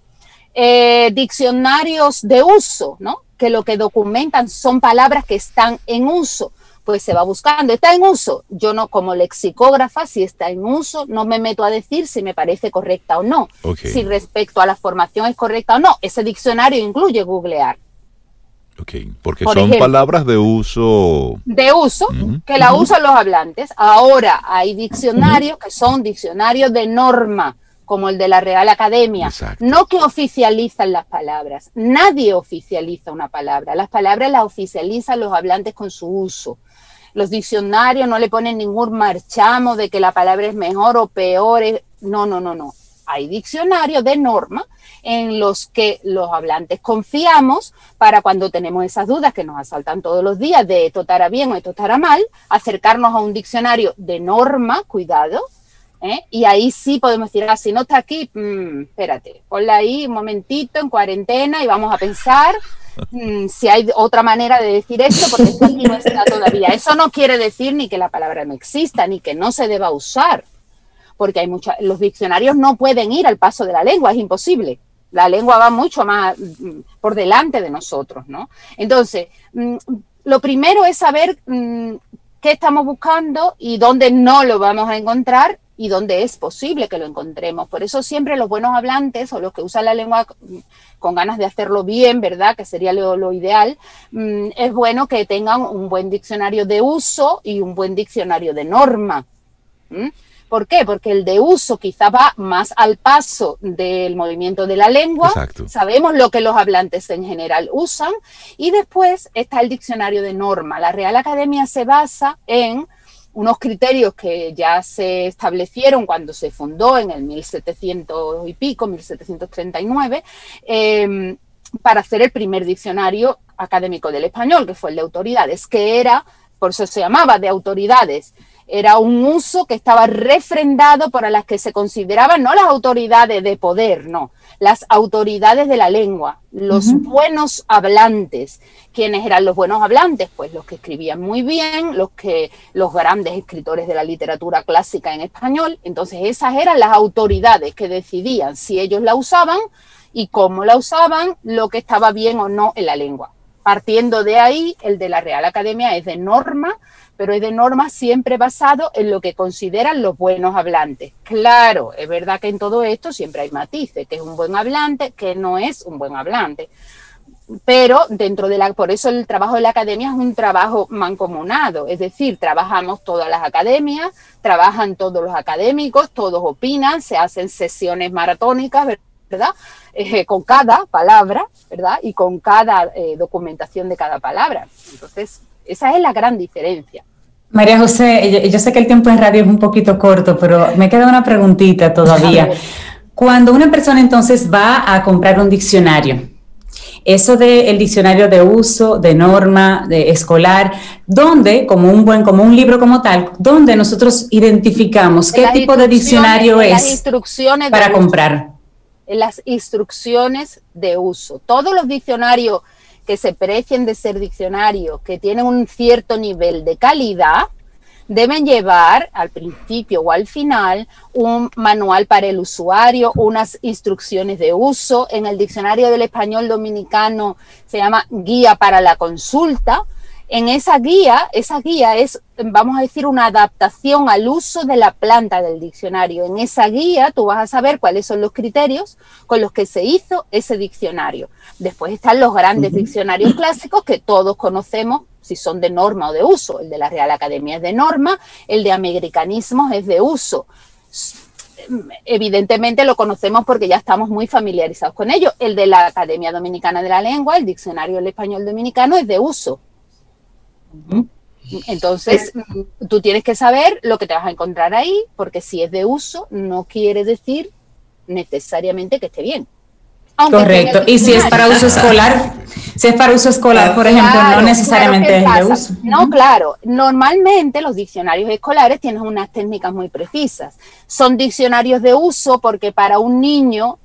eh, diccionarios de uso, ¿no? Que lo que documentan son palabras que están en uso. Pues se va buscando, está en uso. Yo no, como lexicógrafa, si está en uso, no me meto a decir si me parece correcta o no. Si respecto a la formación es correcta o no. Ese diccionario incluye googlear. Ok, porque son palabras de uso. De uso, que la usan los hablantes. Ahora hay diccionarios que son diccionarios de norma como el de la Real Academia, no que oficializan las palabras. Nadie oficializa una palabra. Las palabras las oficializan los hablantes con su uso. Los diccionarios no le ponen ningún marchamo de que la palabra es mejor o peor. No, no, no, no. Hay diccionarios de norma en los que los hablantes confiamos para cuando tenemos esas dudas que nos asaltan todos los días de esto estará bien o esto estará mal, acercarnos a un diccionario de norma, cuidado, ¿eh? Y ahí sí podemos decir, ah, si no está aquí, mm, espérate, ponla ahí un momentito en cuarentena y vamos a pensar mm, si hay otra manera de decir esto, porque esto aquí no está todavía. Eso no quiere decir ni que la palabra no exista, ni que no se deba usar, porque hay muchas, los diccionarios no pueden ir al paso de la lengua, es imposible. La lengua va mucho más mm, por delante de nosotros, ¿no? Entonces, lo primero es saber qué estamos buscando y dónde no lo vamos a encontrar y donde es posible que lo encontremos. Por eso siempre los buenos hablantes o los que usan la lengua con ganas de hacerlo bien, ¿verdad? Que sería lo, ideal, mm, es bueno que tengan un buen diccionario de uso y un buen diccionario de norma. ¿Por qué? Porque el de uso quizá va más al paso del movimiento de la lengua. Sabemos lo que los hablantes en general usan. Y después está el diccionario de norma. La Real Academia se basa en unos criterios que ya se establecieron cuando se fundó en el 1700 y pico, 1739, em, para hacer el primer diccionario académico del español, que fue el de autoridades, que era, por eso se llamaba de autoridades, era un uso que estaba refrendado por las que se consideraban no las autoridades de poder, no, las autoridades de la lengua, los buenos hablantes. ¿Quiénes eran los buenos hablantes? Pues los que escribían muy bien, los que los grandes escritores de la literatura clásica en español. Entonces esas eran las autoridades que decidían si ellos la usaban y cómo la usaban, lo que estaba bien o no en la lengua. Partiendo de ahí, el de la Real Academia es de norma pero es de norma siempre basado en lo que consideran los buenos hablantes. Claro, es verdad que en todo esto siempre hay matices, que es un buen hablante, que no es un buen hablante. Pero dentro de la, por eso el trabajo de la academia es un trabajo mancomunado, es decir, trabajamos todas las academias, trabajan todos los académicos, todos opinan, se hacen sesiones maratónicas, ¿verdad? Eh, con cada palabra, ¿verdad? Y con cada eh, documentación de cada palabra. Entonces, esa es la gran diferencia. María José, yo, sé que el tiempo en radio es un poquito corto, pero me queda una preguntita todavía. Cuando una persona entonces va a comprar un diccionario, eso del diccionario de uso, de norma, de escolar, donde, como un buen, como un libro como tal, donde nosotros identificamos qué tipo de diccionario es para comprar. Las instrucciones de uso. Todos los diccionarios que se precien de ser diccionarios, que tienen un cierto nivel de calidad, deben llevar al principio o al final un manual para el usuario, unas instrucciones de uso. En el diccionario del español dominicano se llama guía para la consulta. En esa guía, esa guía es, vamos a decir, una adaptación al uso de la planta del diccionario. En esa guía tú vas a saber cuáles son los criterios con los que se hizo ese diccionario. Después están los grandes diccionarios clásicos que todos conocemos si son de norma o de uso. El de la Real Academia es de norma, el de americanismos es de uso. Evidentemente lo conocemos porque ya estamos muy familiarizados con ello. El de la Academia Dominicana de la Lengua, el Diccionario del Español Dominicano, es de uso. Entonces, tú tienes que saber lo que te vas a encontrar ahí, porque si es de uso, no quiere decir necesariamente que esté bien. Correcto. Y si es para uso escolar, si es para uso escolar, por ejemplo, no necesariamente es de uso. No, claro. Normalmente los diccionarios escolares tienen unas técnicas muy precisas. Son diccionarios de uso porque para un niño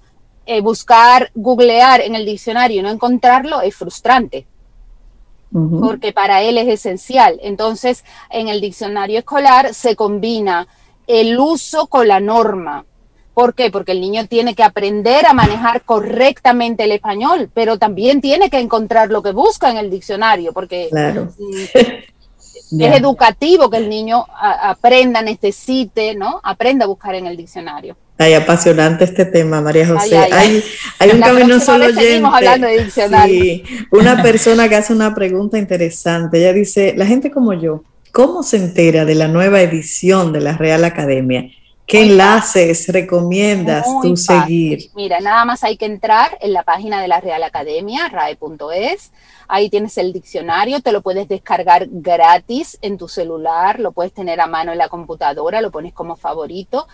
eh, buscar, googlear en el diccionario y no encontrarlo es frustrante. Porque para él es esencial. Entonces, en el diccionario escolar se combina el uso con la norma ¿Por qué? Porque el niño tiene que aprender a manejar correctamente el español, pero también tiene que encontrar lo que busca en el diccionario, porque es educativo que el niño aprenda, necesite, ¿no? Aprenda a buscar en el diccionario. Ay, apasionante este tema, María José. hay, un camino solo oyente. Sí, una persona que hace una pregunta interesante. Ella dice, la gente como yo, ¿cómo se entera de la nueva edición de la Real Academia? ¿Qué enlaces recomiendas tú seguir? Mira, nada más hay que entrar en la página de la Real Academia, rae.es. Ahí tienes el diccionario, te lo puedes descargar gratis en tu celular, lo puedes tener a mano en la computadora, lo pones como favorito.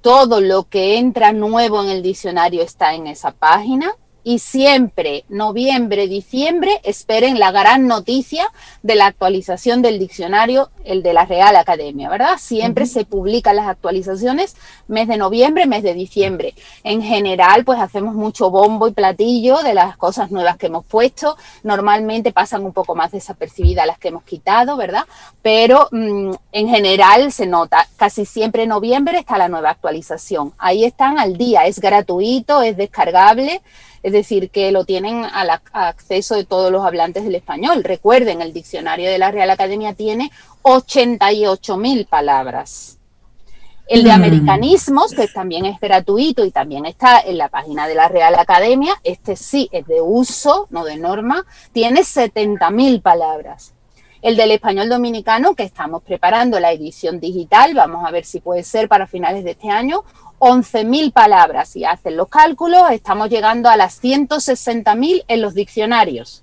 Todo lo que entra nuevo en el diccionario está en esa página y siempre, noviembre, diciembre, esperen la gran noticia de la actualización del diccionario, el de la Real Academia, ¿verdad? Siempre se publican las actualizaciones mes de noviembre, mes de diciembre. En general, pues hacemos mucho bombo y platillo de las cosas nuevas que hemos puesto. Normalmente pasan un poco más desapercibidas las que hemos quitado, ¿verdad? Pero mm, en general se nota, casi siempre en noviembre está la nueva actualización. Ahí están al día, es gratuito, es descargable es decir, que lo tienen al acceso de todos los hablantes del español. Recuerden, el diccionario de la Real Academia tiene 88 mil palabras. El de mm. americanismos, que también es gratuito y también está en la página de la Real Academia, este sí es de uso, no de norma, tiene 70 mil palabras. El del español dominicano, que estamos preparando la edición digital, vamos a ver si puede ser para finales de este año, 11.000 palabras. Si hacen los cálculos, estamos llegando a las 160.000 en los diccionarios.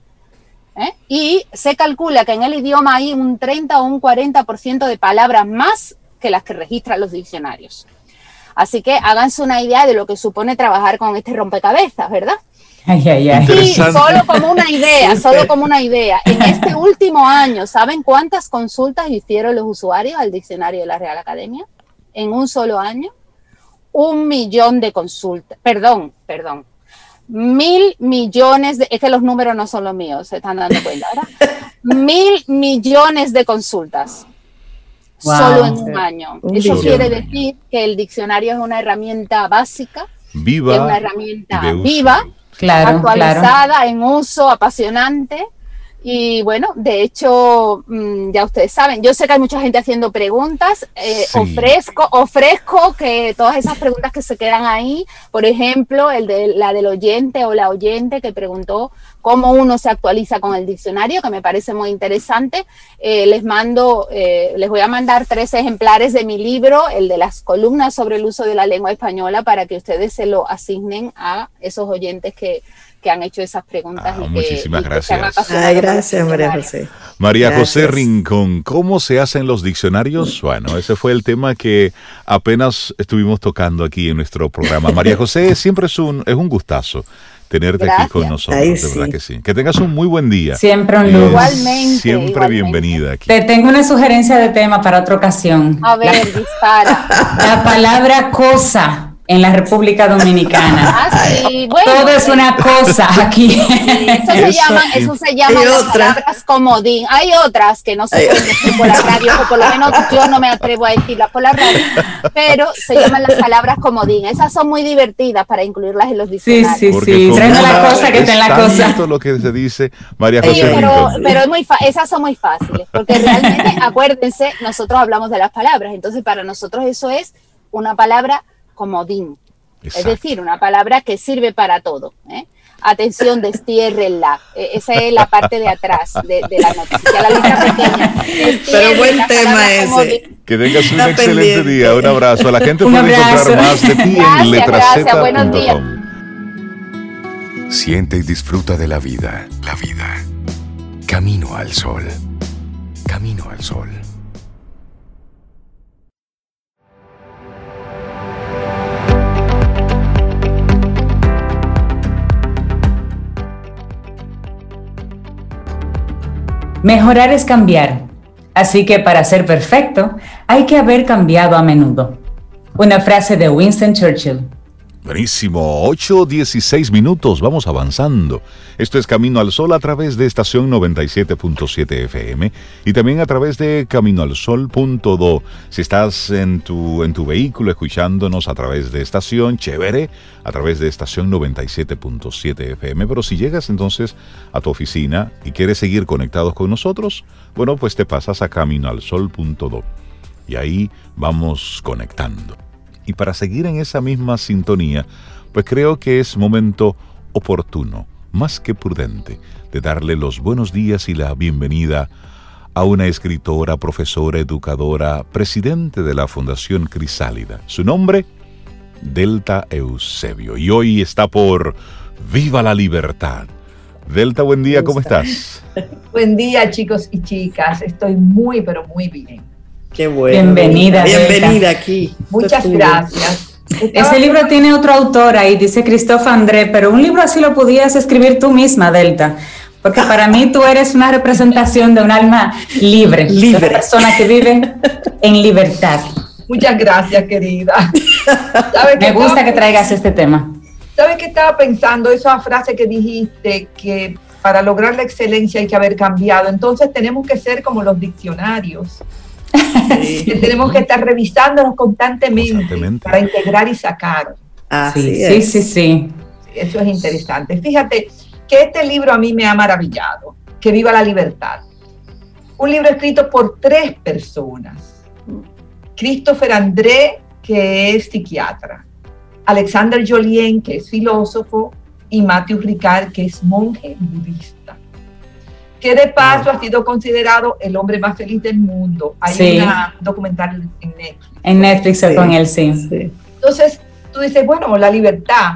¿eh? Y se calcula que en el idioma hay un 30 o un 40% de palabras más que las que registran los diccionarios. Así que háganse una idea de lo que supone trabajar con este rompecabezas, ¿verdad? Ay, ay, ay. Y solo como una idea, solo como una idea. En este último año, ¿saben cuántas consultas hicieron los usuarios al diccionario de la Real Academia? En un solo año un millón de consultas, perdón, perdón, mil millones de, es que los números no son los míos, se están dando cuenta, ¿verdad? mil millones de consultas. Solo en un año. Eso quiere decir que el diccionario es una herramienta básica, viva, es una herramienta viva, actualizada, en uso, apasionante, y bueno, de hecho, mm, ya ustedes saben, yo sé que hay mucha gente haciendo preguntas. Eh, ofrezco, ofrezco que todas esas preguntas que se quedan ahí, por ejemplo, el de la del oyente o la oyente que preguntó cómo uno se actualiza con el diccionario, que me parece muy interesante. Eh, les mando, eh, les voy a mandar tres ejemplares de mi libro, el de las columnas sobre el uso de la lengua española, para que ustedes se lo asignen a esos oyentes que que han hecho esas preguntas. Ah, muchísimas gracias. gracias, María José. María José Rincón, ¿cómo se hacen los diccionarios? Bueno, ese fue el tema que apenas estuvimos tocando aquí en nuestro programa. María José, siempre es un, es un gustazo tenerte aquí con nosotros, de verdad que sí. Que tengas un muy buen día. Siempre un lujo. Igualmente. Siempre bienvenida aquí. Te tengo una sugerencia de tema para otra ocasión. A ver, dispara. La palabra cosa en la República Dominicana. Ah, sí, bueno. Todo es una cosa aquí. Eso se llama, eso se llama las palabras comodín. Hay otras que no se pueden decir por la radio, o por lo menos yo no me atrevo a decirlas por la radio, pero se llaman las palabras comodín. Esas son muy divertidas para incluirlas en los diccionarios. Sí, sí, sí. Traen la cosa que está en la cosa. lo que se dice María José sí, pero, pero es muy esas son muy fáciles, porque realmente, acuérdense, nosotros hablamos de las palabras, entonces para nosotros eso es una palabra comodín. Es decir, una palabra que sirve para todo. ¿eh? Atención, destiérrenla. E, esa es la parte de atrás de, la noticia, la letra pequeña. Pero buen tema ese. Que tengas un excelente día. Un abrazo. A la gente puede encontrar más de ti en letraceta.com. Siente y disfruta de la vida. La vida. Camino al sol. Camino al sol. Mejorar es cambiar, así que para ser perfecto hay que haber cambiado a menudo. Una frase de Winston Churchill. Buenísimo, 8.16 minutos, vamos avanzando. Esto es Camino al Sol a través de estación 97.7 FM y también a través de caminoalsol.do. Si estás en tu, en tu vehículo escuchándonos a través de estación, chévere, a través de estación 97.7 FM. Pero si llegas entonces a tu oficina y quieres seguir conectados con nosotros, bueno, pues te pasas a caminoalsol.do y ahí vamos conectando. Y para seguir en esa misma sintonía, pues creo que es momento oportuno, más que prudente, de darle los buenos días y la bienvenida a una escritora, profesora, educadora, presidente de la Fundación Crisálida. Su nombre, Delta Eusebio. Y hoy está por Viva la Libertad. Delta, buen día, ¿cómo estás? buen día, chicos y chicas. Estoy muy, pero muy bien. Qué bueno. Bienvenida. Bienvenida aquí. Muchas gracias. Ese libro tiene otro autor ahí, dice Christophe André, pero un libro así lo podías escribir tú misma, Delta. Porque para mí tú eres una representación de un alma libre, libre. una persona que vive en libertad. Muchas gracias, querida. Me gusta que traigas este tema. ¿Sabes qué estaba pensando? Esa frase que dijiste, que para lograr la excelencia hay que haber cambiado. Entonces tenemos que ser como los diccionarios tenemos que estar revisándonos constantemente, para integrar y sacar. sí, sí, sí, sí. Eso es interesante. Fíjate que este libro a mí me ha maravillado, Que viva la libertad. Un libro escrito por tres personas. Christopher André, que es psiquiatra, Alexander Jolien, que es filósofo, y Matthew Ricard, que es monje budista que de paso ha sido considerado el hombre más feliz del mundo. Hay un documental en Netflix. En Netflix con él, sí. Entonces, tú dices, bueno, la libertad.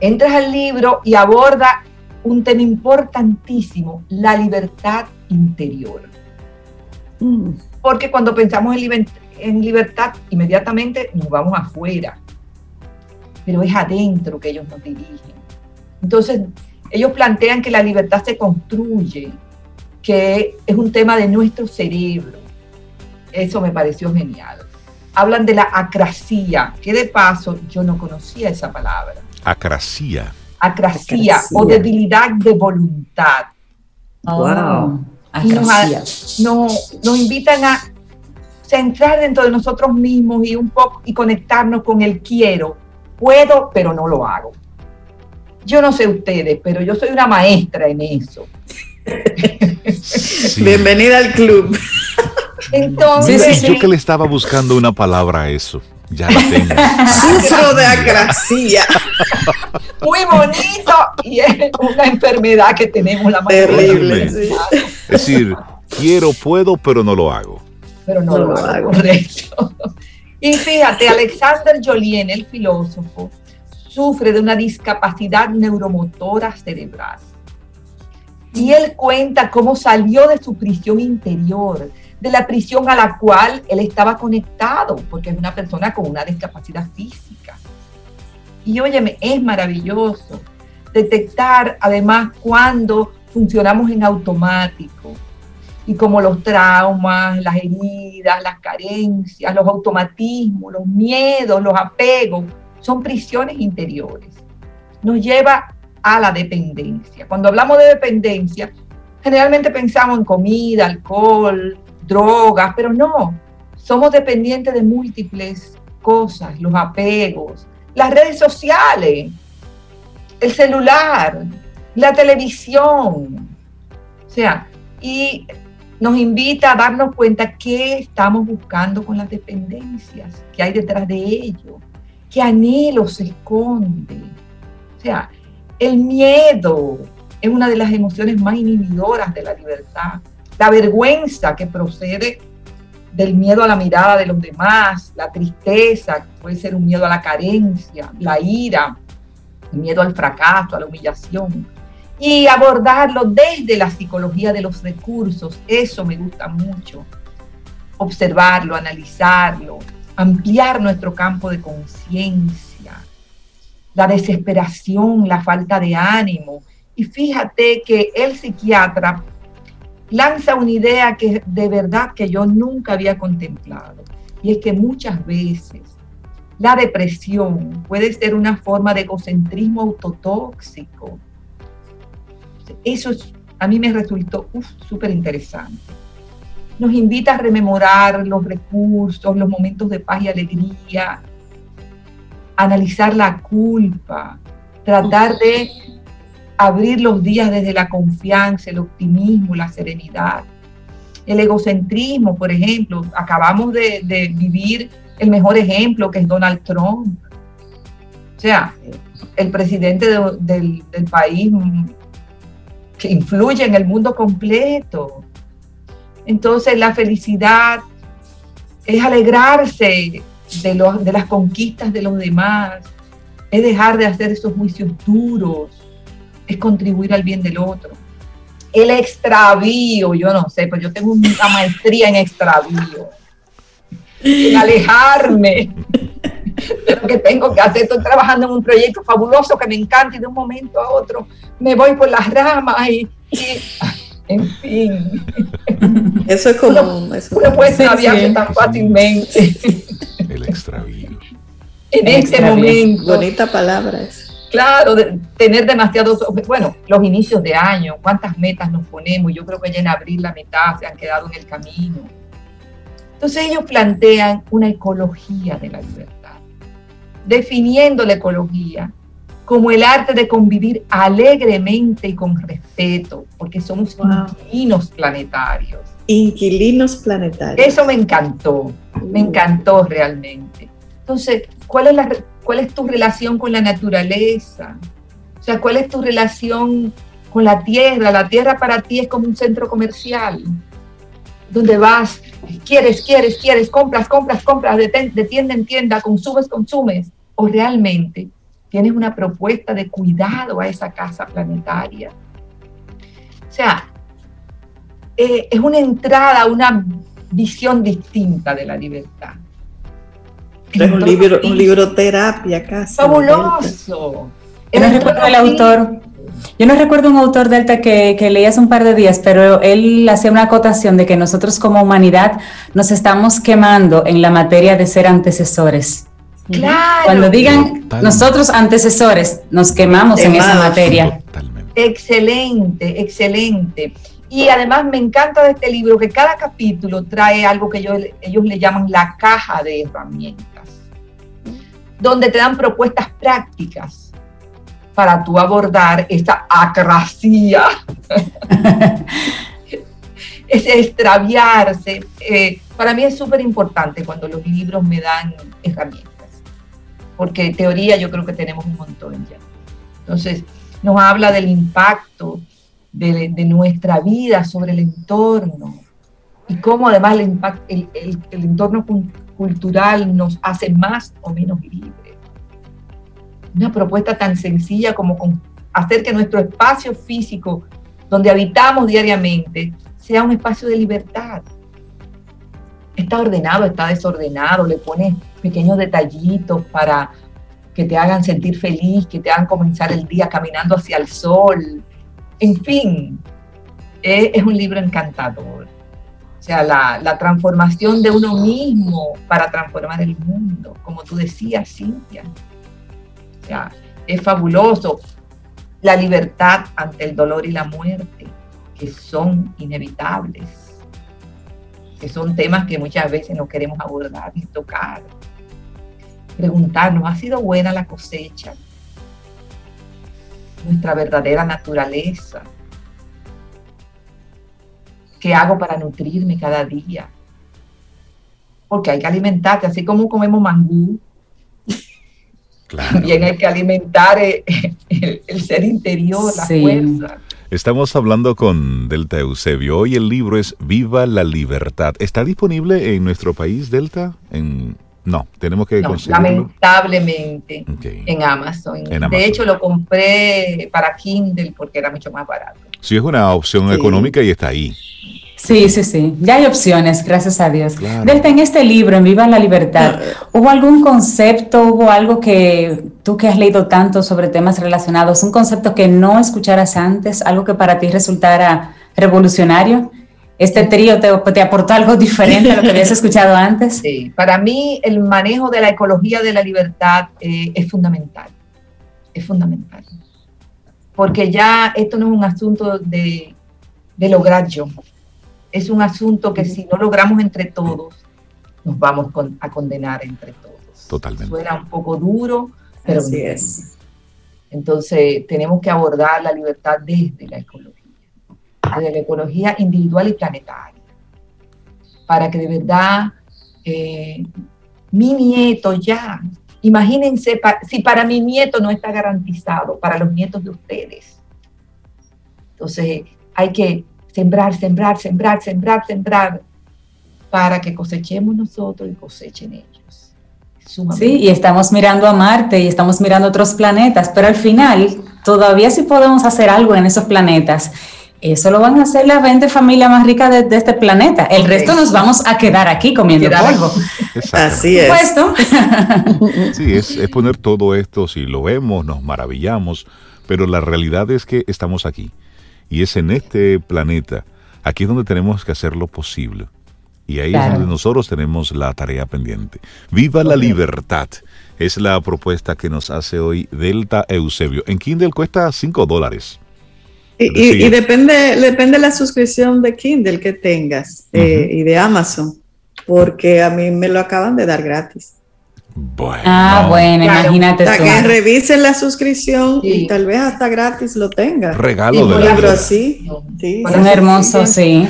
Entras al libro y aborda un tema importantísimo, la libertad interior. Mm. Porque cuando pensamos en, en libertad, inmediatamente nos vamos afuera. Pero es adentro que ellos nos dirigen. Entonces, ellos plantean que la libertad se construye, que es un tema de nuestro cerebro. Eso me pareció genial. Hablan de la acracia, que de paso yo no conocía esa palabra. Acracia. Acracia, o debilidad de voluntad. wow. Nos, nos, invitan a centrar dentro de nosotros mismos y un poco y conectarnos con el quiero. Puedo, pero no lo hago. Yo no sé ustedes, pero yo soy una maestra en eso. Bienvenida al club. Entonces, yo que le estaba buscando una palabra a eso. Ya la tengo. Sufro de acracia. Muy bonito y es una enfermedad que tenemos la mayoría. Terrible. Es decir, quiero, puedo, pero no lo hago. Pero no, lo, hago, correcto. Y fíjate, Alexander Jolien, el filósofo, sufre de una discapacidad neuromotora cerebral y él cuenta cómo salió de su prisión interior, de la prisión a la cual él estaba conectado, porque es una persona con una discapacidad física. Y óyeme, es maravilloso detectar además cuando funcionamos en automático y como los traumas, las heridas, las carencias, los automatismos, los miedos, los apegos son prisiones interiores. Nos lleva a la dependencia. Cuando hablamos de dependencia, generalmente pensamos en comida, alcohol, drogas, pero no, somos dependientes de múltiples cosas, los apegos, las redes sociales, el celular, la televisión. O sea, y nos invita a darnos cuenta qué estamos buscando con las dependencias, qué hay detrás de ello, qué anhelo se esconde. O sea, el miedo es una de las emociones más inhibidoras de la libertad. La vergüenza que procede del miedo a la mirada de los demás, la tristeza, puede ser un miedo a la carencia, la ira, el miedo al fracaso, a la humillación. Y abordarlo desde la psicología de los recursos, eso me gusta mucho. Observarlo, analizarlo, ampliar nuestro campo de conciencia, la desesperación, la falta de ánimo. Y fíjate que el psiquiatra lanza una idea que de verdad que yo nunca había contemplado. Y es que muchas veces la depresión puede ser una forma de egocentrismo autotóxico. Eso a mí me resultó súper interesante. Nos invita a rememorar los recursos, los momentos de paz y alegría, analizar la culpa, tratar de abrir los días desde la confianza, el optimismo, la serenidad. El egocentrismo, por ejemplo, acabamos de, vivir el mejor ejemplo que es Donald Trump. O sea, el presidente del, país que influye en el mundo completo. Entonces la felicidad es alegrarse de, los, de las conquistas de los demás, es dejar de hacer esos juicios duros, es contribuir al bien del otro. El extravío, yo no sé, pues yo tengo una maestría en extravío, en alejarme de lo que tengo que hacer. Estoy trabajando en un proyecto fabuloso que me encanta y de un momento a otro me voy por las ramas y, en fin. Eso es como... Uno, puede extraviarse tan fácilmente. El extravío. En este momento. Bonita palabra. Claro, tener demasiados, bueno, los inicios de año, cuántas metas nos ponemos, yo creo que ya en abril la mitad se han quedado en el camino. Entonces ellos plantean una ecología de la libertad, definiendo la ecología como el arte de convivir alegremente y con respeto, porque somos inquilinos planetarios. Inquilinos planetarios. Eso me encantó, me encantó realmente. Entonces, ¿cuál es la ¿Cuál es tu relación con la naturaleza? O sea, ¿cuál es tu relación con la tierra? La tierra para ti es como un centro comercial, donde vas, quieres, quieres, quieres, compras, compras, compras, de, tienda en tienda, consumes, consumes. O realmente tienes una propuesta de cuidado a esa casa planetaria. O sea, eh, es una entrada a una visión distinta de la libertad. Es un libro, un libro terapia casi. Fabuloso. Yo no recuerdo el autor. Yo no recuerdo un autor delta que, que leí hace un par de días, pero él hacía una acotación de que nosotros como humanidad nos estamos quemando en la materia de ser antecesores. Claro. Cuando digan nosotros antecesores, nos quemamos en esa materia. Excelente, excelente. Y además me encanta de este libro que cada capítulo trae algo que ellos, ellos le llaman la caja de herramientas donde te dan propuestas prácticas para tú abordar esta acracia, ese extraviarse. Eh, para mí es súper importante cuando los libros me dan herramientas, porque teoría yo creo que tenemos un montón ya. Entonces, nos habla del impacto de, nuestra vida sobre el entorno y cómo además el, el, el entorno cultural nos hace más o menos libres. Una propuesta tan sencilla como hacer que nuestro espacio físico, donde habitamos diariamente, sea un espacio de libertad. Está ordenado, está desordenado, le pones pequeños detallitos para que te hagan sentir feliz, que te hagan comenzar el día caminando hacia el sol. En fin, es un libro encantador sea, la, transformación de uno mismo para transformar el mundo, como tú decías, Cintia. sea, es fabuloso. La libertad ante el dolor y la muerte, que son inevitables, que son temas que muchas veces no queremos abordar ni tocar. Preguntarnos, ¿ha sido buena la cosecha? Nuestra verdadera naturaleza. ¿Qué hago para nutrirme cada día? Porque hay que alimentarte, así como comemos mangú, también hay que alimentar eh, el, ser interior, la fuerza. Estamos hablando con Delta Eusebio. Hoy el libro es Viva la Libertad. ¿Está disponible en nuestro país, Delta? En... No, tenemos que no, Lamentablemente en, Amazon. De hecho, lo compré para Kindle porque era mucho más barato. Sí, es una opción económica y está ahí. Sí, sí, sí. Ya hay opciones, gracias a Dios. Delta, en este libro, en Viva la Libertad, ¿hubo algún concepto, hubo algo que tú que has leído tanto sobre temas relacionados, un concepto que no escucharas antes, algo que para ti resultara revolucionario? ¿Este trío te, te aportó algo diferente a lo que habías escuchado antes? Sí, para mí el manejo de la ecología de la libertad eh, es fundamental. Es fundamental. Porque ya esto no es un asunto de, de lograr yo es un asunto que si no logramos entre todos, nos vamos a condenar entre todos. Totalmente. Suena un poco duro, pero Así es. Entonces, tenemos que abordar la libertad desde la ecología, desde la ecología individual y planetaria, para que de verdad eh, mi nieto ya, imagínense, si para mi nieto no está garantizado, para los nietos de ustedes. Entonces, hay que sembrar, sembrar, sembrar, sembrar, sembrar, para que cosechemos nosotros y cosechen ellos. Sí, y estamos mirando a Marte y estamos mirando otros planetas, pero al final todavía sí podemos hacer algo en esos planetas. Eso lo van a hacer las 20 familias más ricas de, este planeta. El resto nos vamos a quedar aquí comiendo polvo. Así es. Sí, es, es poner todo esto, si lo vemos, nos maravillamos, pero la realidad es que estamos aquí y es en este planeta, aquí es donde tenemos que hacer lo posible. Y ahí es donde nosotros tenemos la tarea pendiente. Viva la libertad. Es la propuesta que nos hace hoy Delta Eusebio. En Kindle cuesta 5 dólares. Y, depende, depende la suscripción de Kindle que tengas eh, y de Amazon, porque a mí me lo acaban de dar gratis. Bueno. Ah, bueno, imagínate. Hasta que revisen la suscripción y tal vez hasta gratis lo tenga. Regalo de un libro así. Sí, un hermoso, sí.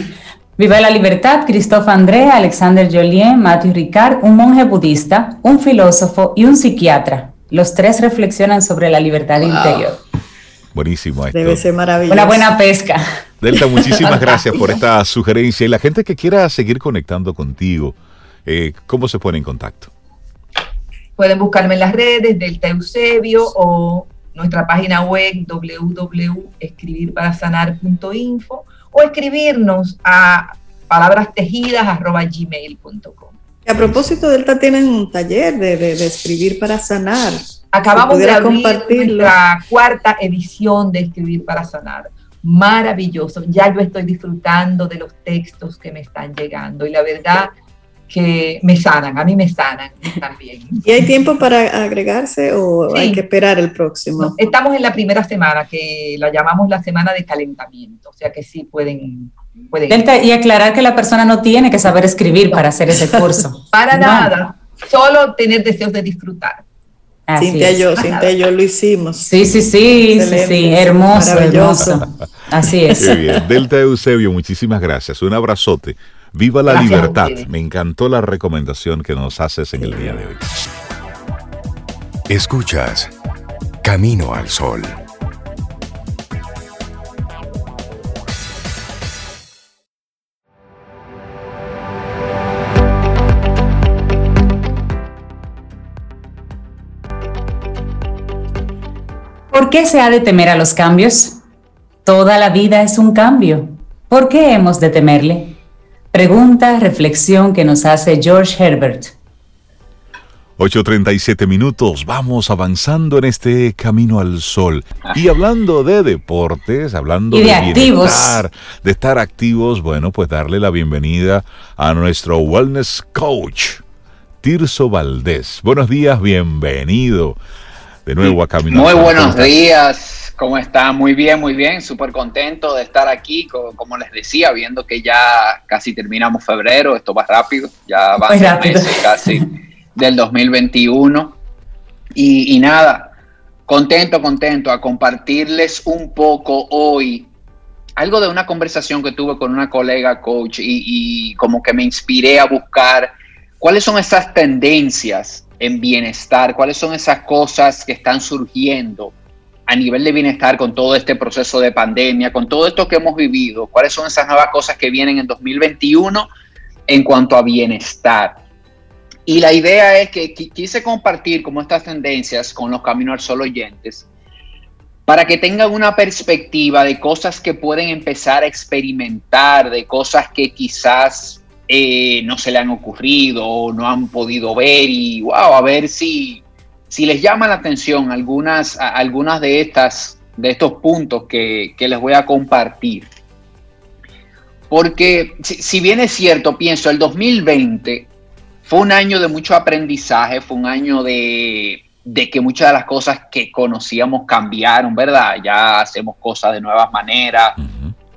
Viva la libertad, Christophe André, Alexander Jolien, Matthew Ricard, un monje budista, un filósofo y un psiquiatra. Los tres reflexionan sobre la libertad interior. Buenísimo esto. Debe ser maravilloso. Una buena pesca. Delta, muchísimas gracias por esta sugerencia. Y la gente que quiera seguir conectando contigo, eh, ¿cómo se pone en contacto? Pueden buscarme en las redes del Eusebio o nuestra página web www.escribirparasanar.info o escribirnos a palabrastejidas.gmail.com. A propósito, Delta tienen un taller de, escribir para sanar. Acabamos de abrir nuestra cuarta edición de Escribir para Sanar. Maravilloso. Ya yo estoy disfrutando de los textos que me están llegando y la verdad que me sanan, a mí me sanan también. ¿Y hay tiempo para agregarse o hay que esperar el próximo? estamos en la primera semana, que la llamamos la semana de calentamiento, o sea que sí pueden... pueden y aclarar que la persona no tiene que saber escribir para hacer ese curso. Para nada, solo tener deseos de disfrutar. Cintia y yo, Cintia yo lo hicimos. Sí, sí, sí, sí, sí, hermoso, hermoso. Así es. Qué bien. Delta Eusebio, muchísimas gracias. Un abrazote. Viva la libertad. Me encantó la recomendación que nos haces en el día de hoy. Escuchas Camino al Sol. ¿Por qué se ha de temer a los cambios? Toda la vida es un cambio. ¿Por qué hemos de temerle? Pregunta, reflexión que nos hace George Herbert. 8.37 minutos, vamos avanzando en este camino al sol. Y hablando de deportes, hablando de, activos. de estar activos, bueno, pues darle la bienvenida a nuestro wellness coach, Tirso Valdés. Buenos días, bienvenido. de nuevo a Camino Muy buenos días, ¿cómo están? Muy bien, muy bien, súper contento de estar aquí, como les decía, viendo que ya casi terminamos febrero, esto va rápido, ya va meses casi del 2021. Y, y nada, contento, contento a compartirles un poco hoy algo de una conversación que tuve con una colega coach y, y, como que me inspiré a buscar cuáles son esas tendencias en bienestar, cuáles son esas cosas que están surgiendo a nivel de bienestar con todo este proceso de pandemia, con todo esto que hemos vivido, cuáles son esas nuevas cosas que vienen en 2021 en cuanto a bienestar. Y la idea es que quise compartir como estas tendencias con los Caminos al Sol oyentes para que tengan una perspectiva de cosas que pueden empezar a experimentar, de cosas que quizás eh, no se le han ocurrido o no han podido ver y wow, a ver si, si les llama la atención algunas, algunas de, estas, de estos puntos que, les voy a compartir. Porque si, bien es cierto, pienso, el 2020 fue un año de mucho aprendizaje, fue un año de, de que muchas de las cosas que conocíamos cambiaron, ¿verdad? Ya hacemos cosas de nuevas maneras,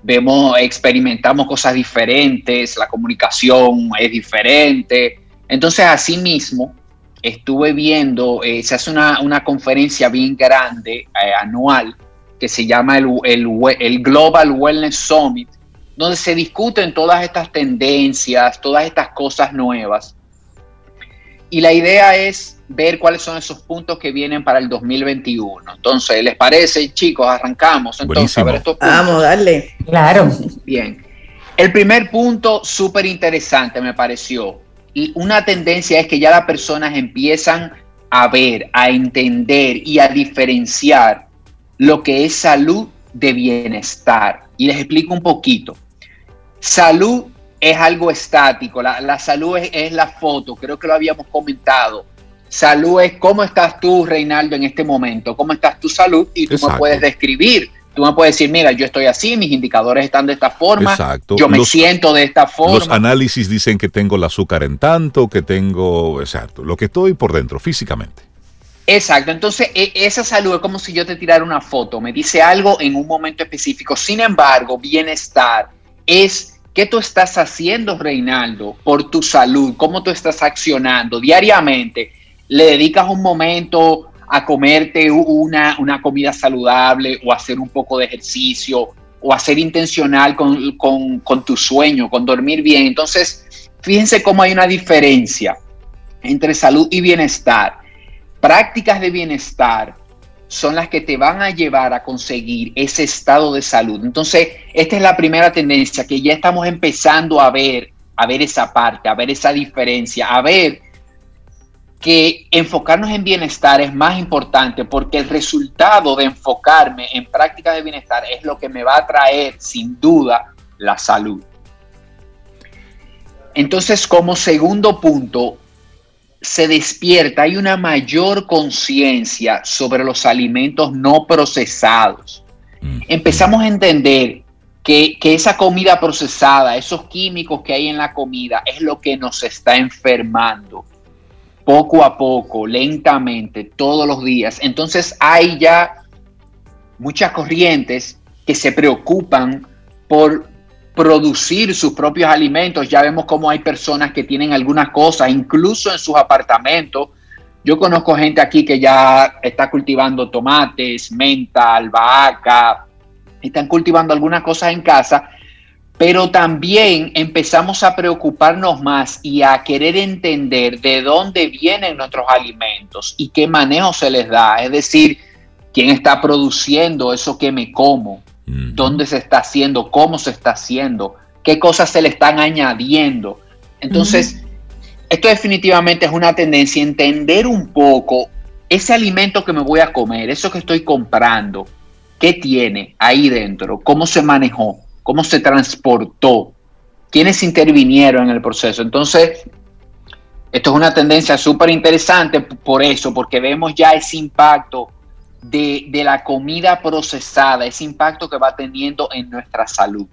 vemos, experimentamos cosas diferentes, la comunicación es diferente. Entonces, así mismo, estuve viendo, eh, se hace una, conferencia bien grande, eh, anual, que se llama el, el, Global Wellness Summit, donde se discuten todas estas tendencias, todas estas cosas nuevas. Y la idea es ver cuáles son esos puntos que vienen para el 2021. Entonces, ¿les parece, chicos? Arrancamos. Entonces, a ver estos puntos. Vamos, darle. Claro. Bien. El primer punto, súper interesante, me pareció. Y una tendencia es que ya las personas empiezan a ver, a entender y a diferenciar lo que es salud de bienestar. Y les explico un poquito. Salud es algo estático, la, salud es, es, la foto, creo que lo habíamos comentado. Salud es cómo estás tú, Reinaldo, en este momento, cómo estás tu salud y tú me puedes describir. Tú me puedes decir, mira, yo estoy así, mis indicadores están de esta forma, exacto. yo me siento de esta forma. Los análisis dicen que tengo el azúcar en tanto, que tengo, exacto, lo que estoy por dentro, físicamente. Exacto, entonces e, esa salud es como si yo te tirara una foto, me dice algo en un momento específico. Sin embargo, bienestar es qué tú estás haciendo, Reinaldo, por tu salud, cómo tú estás accionando diariamente le dedicas un momento a comerte una, una comida saludable o hacer un poco de ejercicio o a ser intencional con, con tu sueño, con dormir bien. Entonces, fíjense cómo hay una diferencia entre salud y bienestar. Prácticas de bienestar son las que te van a llevar a conseguir ese estado de salud. Entonces, esta es la primera tendencia que ya estamos empezando a ver, a ver esa parte, a ver esa diferencia, a ver que enfocarnos en bienestar es más importante porque el resultado de enfocarme en prácticas de bienestar es lo que me va a traer sin duda la salud. Entonces, como segundo punto, se despierta, hay una mayor conciencia sobre los alimentos no procesados. Mm. Empezamos a entender que, que, esa comida procesada, esos químicos que hay en la comida, es lo que nos está enfermando poco a poco, lentamente, todos los días. Entonces hay ya muchas corrientes que se preocupan por producir sus propios alimentos. Ya vemos cómo hay personas que tienen algunas cosas, incluso en sus apartamentos. Yo conozco gente aquí que ya está cultivando tomates, menta, albahaca, están cultivando algunas cosas en casa pero también empezamos a preocuparnos más y a querer entender de dónde vienen nuestros alimentos y qué manejo se les da, es decir, quién está produciendo eso que me como, dónde se está haciendo, cómo se está haciendo, qué cosas se le están añadiendo. Entonces, esto definitivamente es una tendencia, entender un poco ese alimento que me voy a comer, eso que estoy comprando, qué tiene ahí dentro, cómo se manejó cómo se transportó, quiénes intervinieron en el proceso. Entonces, esto es una tendencia súper interesante por eso, porque vemos ya ese impacto de, la comida procesada, ese impacto que va teniendo en nuestra salud.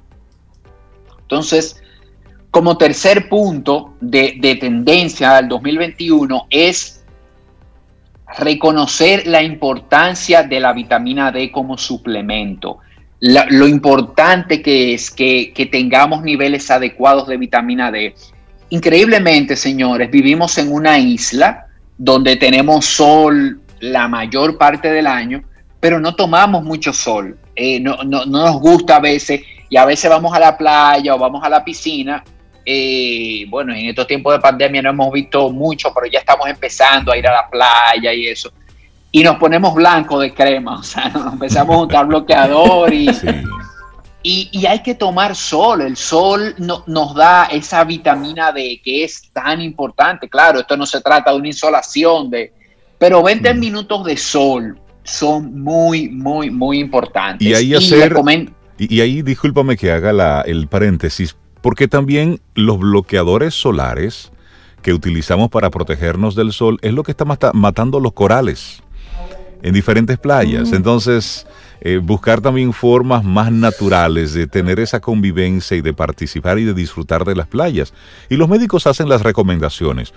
Entonces, como tercer punto de, de tendencia del 2021 es reconocer la importancia de la vitamina D como suplemento, lo importante que es que, tengamos niveles adecuados de vitamina D. Increíblemente, señores, vivimos en una isla donde tenemos sol la mayor parte del año, pero no tomamos mucho sol. Eh, no, no, nos gusta a veces y a veces vamos a la playa o vamos a la piscina. Eh, bueno, en estos tiempos de pandemia no hemos visto mucho, pero ya estamos empezando a ir a la playa y eso. Y nos ponemos blanco de crema, o sea, nos empezamos a untar bloqueador y, y, hay que tomar sol. El sol no, nos da esa vitamina D que es tan importante. Claro, esto no se trata de una insolación, de, pero 20 mm. minutos de sol son muy, muy, muy importantes. Y ahí hacer, y, ahí discúlpame que haga la, el paréntesis, porque también los bloqueadores solares que utilizamos para protegernos del sol es lo que está matando los corales en diferentes playas. Entonces, eh, buscar también formas más naturales de tener esa convivencia y de participar y de disfrutar de las playas. Y los médicos hacen las recomendaciones.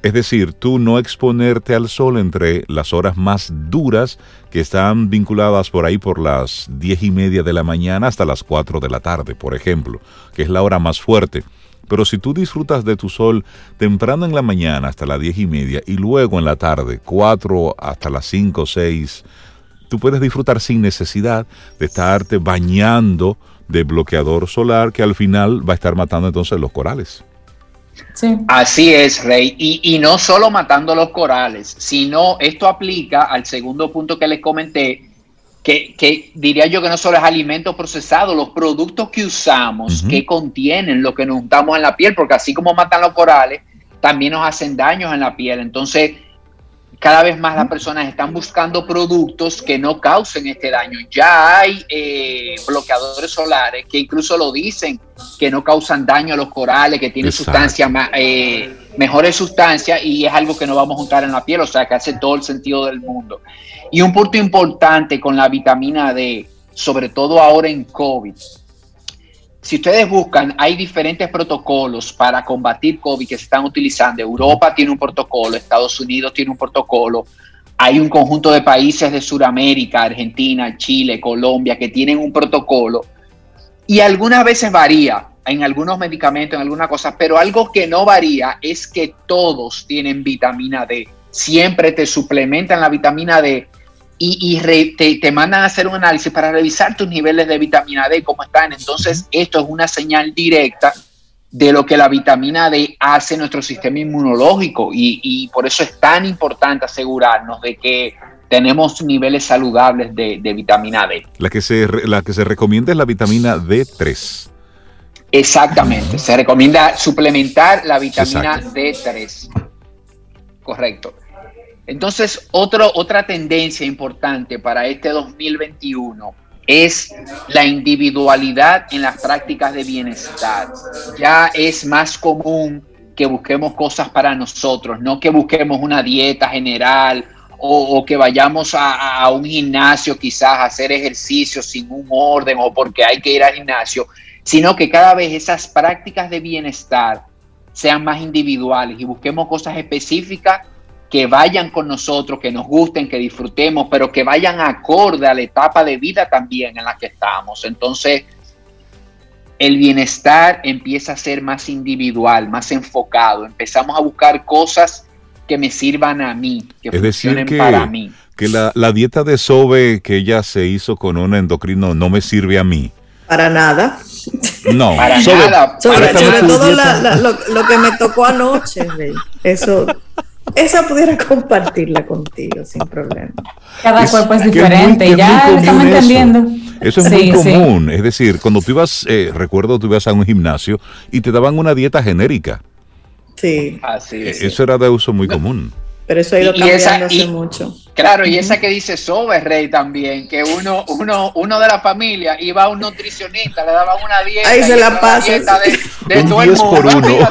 Es decir, tú no exponerte al sol entre las horas más duras que están vinculadas por ahí por las diez y media de la mañana hasta las 4 de la tarde, por ejemplo, que es la hora más fuerte. Pero si tú disfrutas de tu sol temprano en la mañana hasta las diez y media y luego en la tarde, 4 hasta las 5 o 6, tú puedes disfrutar sin necesidad de estarte bañando de bloqueador solar que al final va a estar matando entonces los corales. Así es, Rey. Y, no solo matando los corales, sino esto aplica al segundo punto que les comenté, que, diría yo que no solo es alimento procesado, los productos que usamos, que contienen lo que nos untamos en la piel, porque así como matan los corales, también nos hacen daños en la piel. Entonces, cada vez más las personas están buscando productos que no causen este daño. Ya hay eh, bloqueadores solares que incluso lo dicen, que no causan daño a los corales, que tienen sustancias, eh, mejores sustancias y es algo que no vamos a juntar en la piel, o sea que hace todo el sentido del mundo. Y un punto importante con la vitamina D, sobre todo ahora en COVID, si ustedes buscan, hay diferentes protocolos para combatir COVID que se están utilizando. Europa tiene un protocolo, Estados Unidos tiene un protocolo, hay un conjunto de países de Sudamérica, Argentina, Chile, Colombia, que tienen un protocolo. Y algunas veces varía en algunos medicamentos, en algunas cosas, pero algo que no varía es que todos tienen vitamina D. Siempre te suplementan la vitamina D y, te, mandan a hacer un análisis para revisar tus niveles de vitamina D, cómo están. Entonces, esto es una señal directa de lo que la vitamina D hace en nuestro sistema inmunológico y, por eso es tan importante asegurarnos de que tenemos niveles saludables de, vitamina D. La que, se, la que se recomienda es la vitamina D3. Exactamente, se recomienda suplementar la vitamina D3. Correcto. Entonces, otra tendencia importante para este 2021 es la individualidad en las prácticas de bienestar. Ya es más común que busquemos cosas para nosotros, no que busquemos una dieta general o, que vayamos a, a, un gimnasio quizás a hacer ejercicio sin un orden o porque hay que ir al gimnasio, sino que cada vez esas prácticas de bienestar sean más individuales y busquemos cosas específicas que vayan con nosotros, que nos gusten, que disfrutemos, pero que vayan acorde a la etapa de vida también en la que estamos. Entonces, el bienestar empieza a ser más individual, más enfocado. Empezamos a buscar cosas que me sirvan a mí, que funcionen para mí. Que la, dieta de Sobe que ella se hizo con un endocrino no me sirve a mí. Para nada. No, para nada. Sobre, todo lo, que me tocó anoche, eso esa pudiera compartirla contigo sin problema. Cada cuerpo es diferente, ya estamos entendiendo. Eso, es muy común, es decir, cuando tú ibas, eh, recuerdo, tú ibas a un gimnasio y te daban una dieta genérica. Sí. Así es. Eso era de uso muy común. Pero eso ha ido cambiándose mucho. Claro, y esa que dice Sobe Rey también, que uno, uno, uno de la familia iba a un nutricionista, le daba una dieta. Ahí se la pasa. De, todo el mundo. Por uno.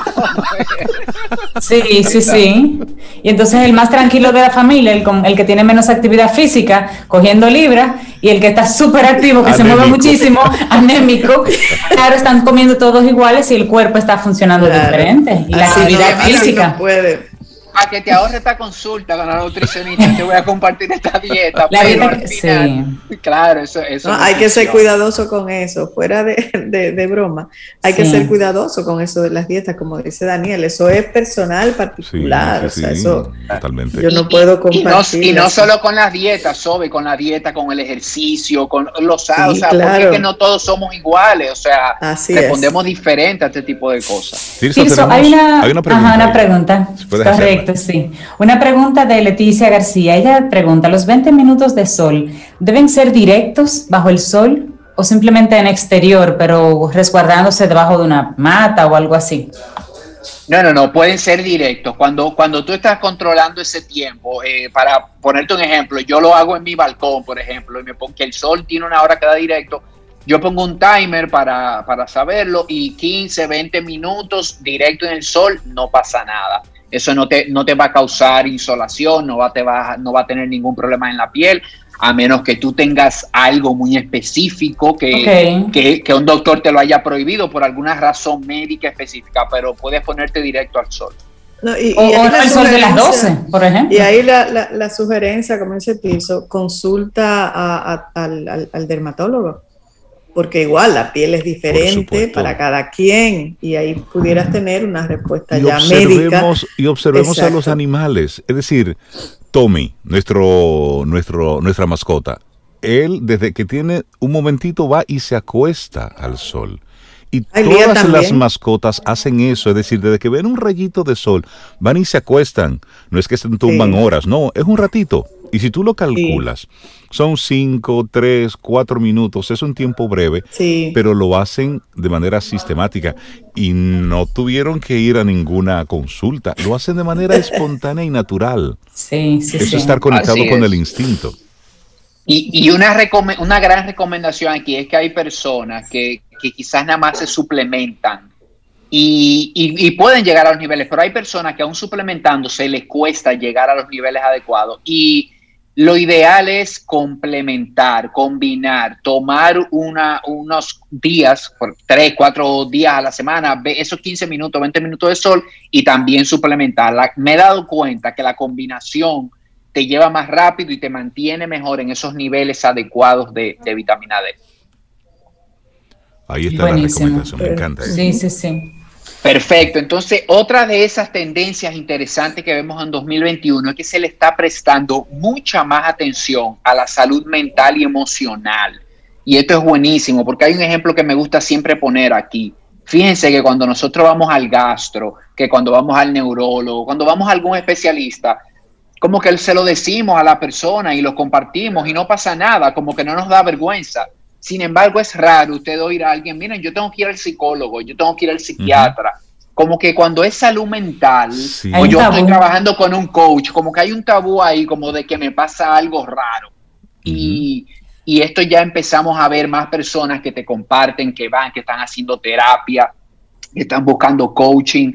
Sí, sí, sí. Y entonces el más tranquilo de la familia, el, el que tiene menos actividad física, cogiendo libras, y el que está súper activo, que se mueve muchísimo, anémico, claro, están comiendo todos iguales y el cuerpo está funcionando diferente. Y la actividad física. puede a que te ahorre esta consulta con la nutricionista, te voy a compartir esta dieta. La dieta sí. Claro, eso, eso hay que ser cuidadoso con eso, fuera de, de, broma. Hay que ser cuidadoso con eso de las dietas, como dice Daniel. Eso es personal, particular. o sea, eso totalmente. Yo no puedo compartir. Y no, solo con las dietas, Sobe, con la dieta, con el ejercicio, con los o sea, porque es que no todos somos iguales, o sea, respondemos diferente a este tipo de cosas. hay, una, pregunta. Correcto, sí. Una pregunta de Leticia García. Ella pregunta, ¿los 20 minutos de sol deben ser directos bajo el sol o simplemente en exterior, pero resguardándose debajo de una mata o algo así? No, no, no, pueden ser directos. Cuando, cuando tú estás controlando ese tiempo, eh, para ponerte un ejemplo, yo lo hago en mi balcón, por ejemplo, y me pongo que el sol tiene una hora cada directo, yo pongo un timer para, para saberlo y 15, 20 minutos directo en el sol, no pasa nada. Eso no te, no te va a causar insolación, no va, te va, no va a tener ningún problema en la piel, a menos que tú tengas algo muy específico que, que, un doctor te lo haya prohibido por alguna razón médica específica, pero puedes ponerte directo al sol. y, o, al sol de las 12, por ejemplo. Y ahí la, la, sugerencia, como dice piso, consulta al, al dermatólogo porque igual la piel es diferente para cada quien y ahí pudieras tener una respuesta ya médica. Y observemos a los animales, es decir, Tommy, nuestro, nuestro, nuestra mascota, él desde que tiene un momentito va y se acuesta al sol. Y todas las mascotas hacen eso, es decir, desde que ven un rayito de sol, van y se acuestan. No es que se tumban horas, no, es un ratito. Y si tú lo calculas, son cinco, tres, cuatro minutos, es un tiempo breve, pero lo hacen de manera sistemática y no tuvieron que ir a ninguna consulta, lo hacen de manera espontánea y natural. Sí, sí, Eso es estar conectado con el instinto. Y, y una, una gran recomendación aquí es que hay personas que, que quizás nada más se suplementan y, y, pueden llegar a los niveles, pero hay personas que aún suplementando se les cuesta llegar a los niveles adecuados. Y lo ideal es complementar, combinar, tomar una, unos días, por tres, cuatro días a la semana, esos 15 minutos, 20 minutos de sol y también suplementar. me he dado cuenta que la combinación te lleva más rápido y te mantiene mejor en esos niveles adecuados de, vitamina D. Ahí está la recomendación, me encanta. Sí, sí, sí. Perfecto. Entonces, otra de esas tendencias interesantes que vemos en 2021 es que se le está prestando mucha más atención a la salud mental y emocional. Y esto es buenísimo porque hay un ejemplo que me gusta siempre poner aquí. Fíjense que cuando nosotros vamos al gastro, que cuando vamos al neurólogo, cuando vamos a algún especialista, como que se lo decimos a la persona y lo compartimos y no pasa nada, como que no nos da vergüenza. Sin embargo, es raro usted oír a alguien, miren, yo tengo que ir al psicólogo, yo tengo que ir al psiquiatra. Como que cuando es salud mental, o yo estoy trabajando con un coach, como que hay un tabú ahí, como de que me pasa algo raro. y, y esto ya empezamos a ver más personas que te comparten, que van, que están haciendo terapia, que están buscando coaching,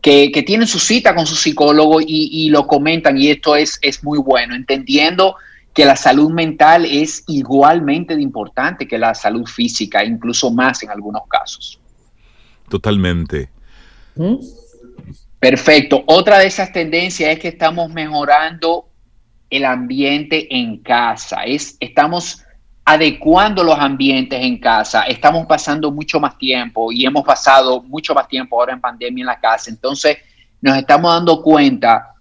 que, que tienen su cita con su psicólogo y, y, lo comentan. Y esto es, es muy bueno, entendiendo que la salud mental es igualmente de importante que la salud física, incluso más en algunos casos. Totalmente. ¿Mm? Perfecto. Otra de esas tendencias es que estamos mejorando el ambiente en casa. Es, estamos adecuando los ambientes en casa. Estamos pasando mucho más tiempo y hemos pasado mucho más tiempo ahora en pandemia en la casa. Entonces, nos estamos dando cuenta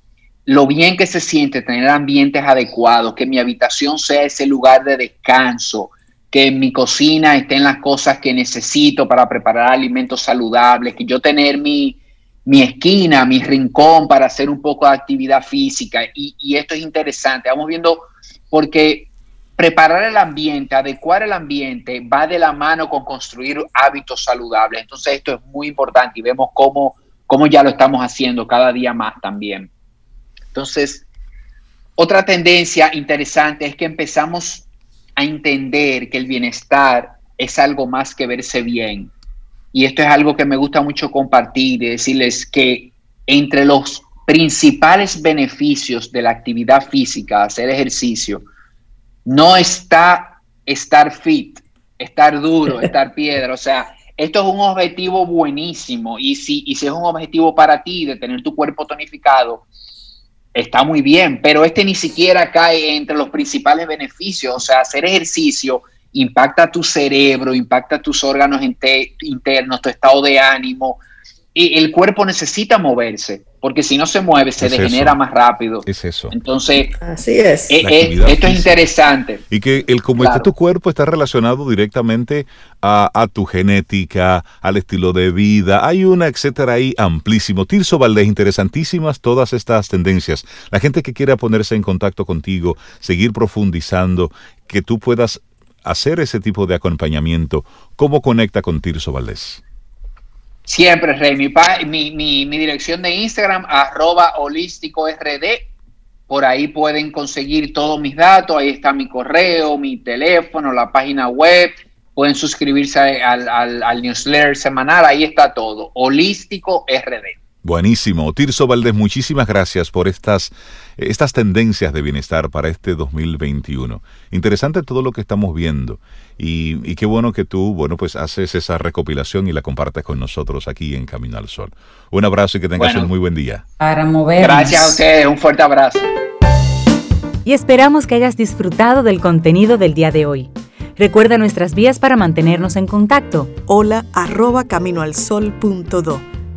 lo bien que se siente tener ambientes adecuados, que mi habitación sea ese lugar de descanso, que en mi cocina estén las cosas que necesito para preparar alimentos saludables, que yo tener mi, mi esquina, mi rincón para hacer un poco de actividad física. Y, esto es interesante. Vamos viendo porque preparar el ambiente, adecuar el ambiente, va de la mano con construir hábitos saludables. Entonces esto es muy importante y vemos cómo, cómo ya lo estamos haciendo cada día más también. Entonces, otra tendencia interesante es que empezamos a entender que el bienestar es algo más que verse bien. Y esto es algo que me gusta mucho compartir y decirles que entre los principales beneficios de la actividad física, hacer ejercicio, no está estar fit, estar duro, estar piedra. O sea, esto es un objetivo buenísimo y si, y si es un objetivo para ti de tener tu cuerpo tonificado, está muy bien, pero este ni siquiera cae entre los principales beneficios. O sea, hacer ejercicio impacta tu cerebro, impacta tus órganos internos, tu estado de ánimo. Y el cuerpo necesita moverse, porque si no se mueve, se degenera más rápido. Es eso. Entonces, así es. Eh, eh, esto es interesante. Y que el cómo está tu cuerpo está relacionado directamente a, tu genética, al estilo de vida. Hay una, etcétera, ahí amplísimo. Tirso Valdés, interesantísimas todas estas tendencias. La gente que quiera ponerse en contacto contigo, seguir profundizando, que tú puedas hacer ese tipo de acompañamiento, ¿cómo conecta con Tirso Valdés? Siempre, Rey. Mi, mi, mi, dirección de Instagram, arroba holístico RD. Por ahí pueden conseguir todos mis datos. Ahí está mi correo, mi teléfono, la página web. Pueden suscribirse al, al, al newsletter semanal. Ahí está todo. Holístico RD. Buenísimo. Tirso Valdés, muchísimas gracias por estas, estas tendencias de bienestar para este 2021. Interesante todo lo que estamos viendo y, qué bueno que tú, bueno, pues haces esa recopilación y la compartes con nosotros aquí en Camino al Sol. Un abrazo y que tengas un muy buen día. Para mover. Gracias a ustedes, un fuerte abrazo. Y esperamos que hayas disfrutado del contenido del día de hoy. Recuerda nuestras vías para mantenernos en contacto. Hola arroba caminoalsol.do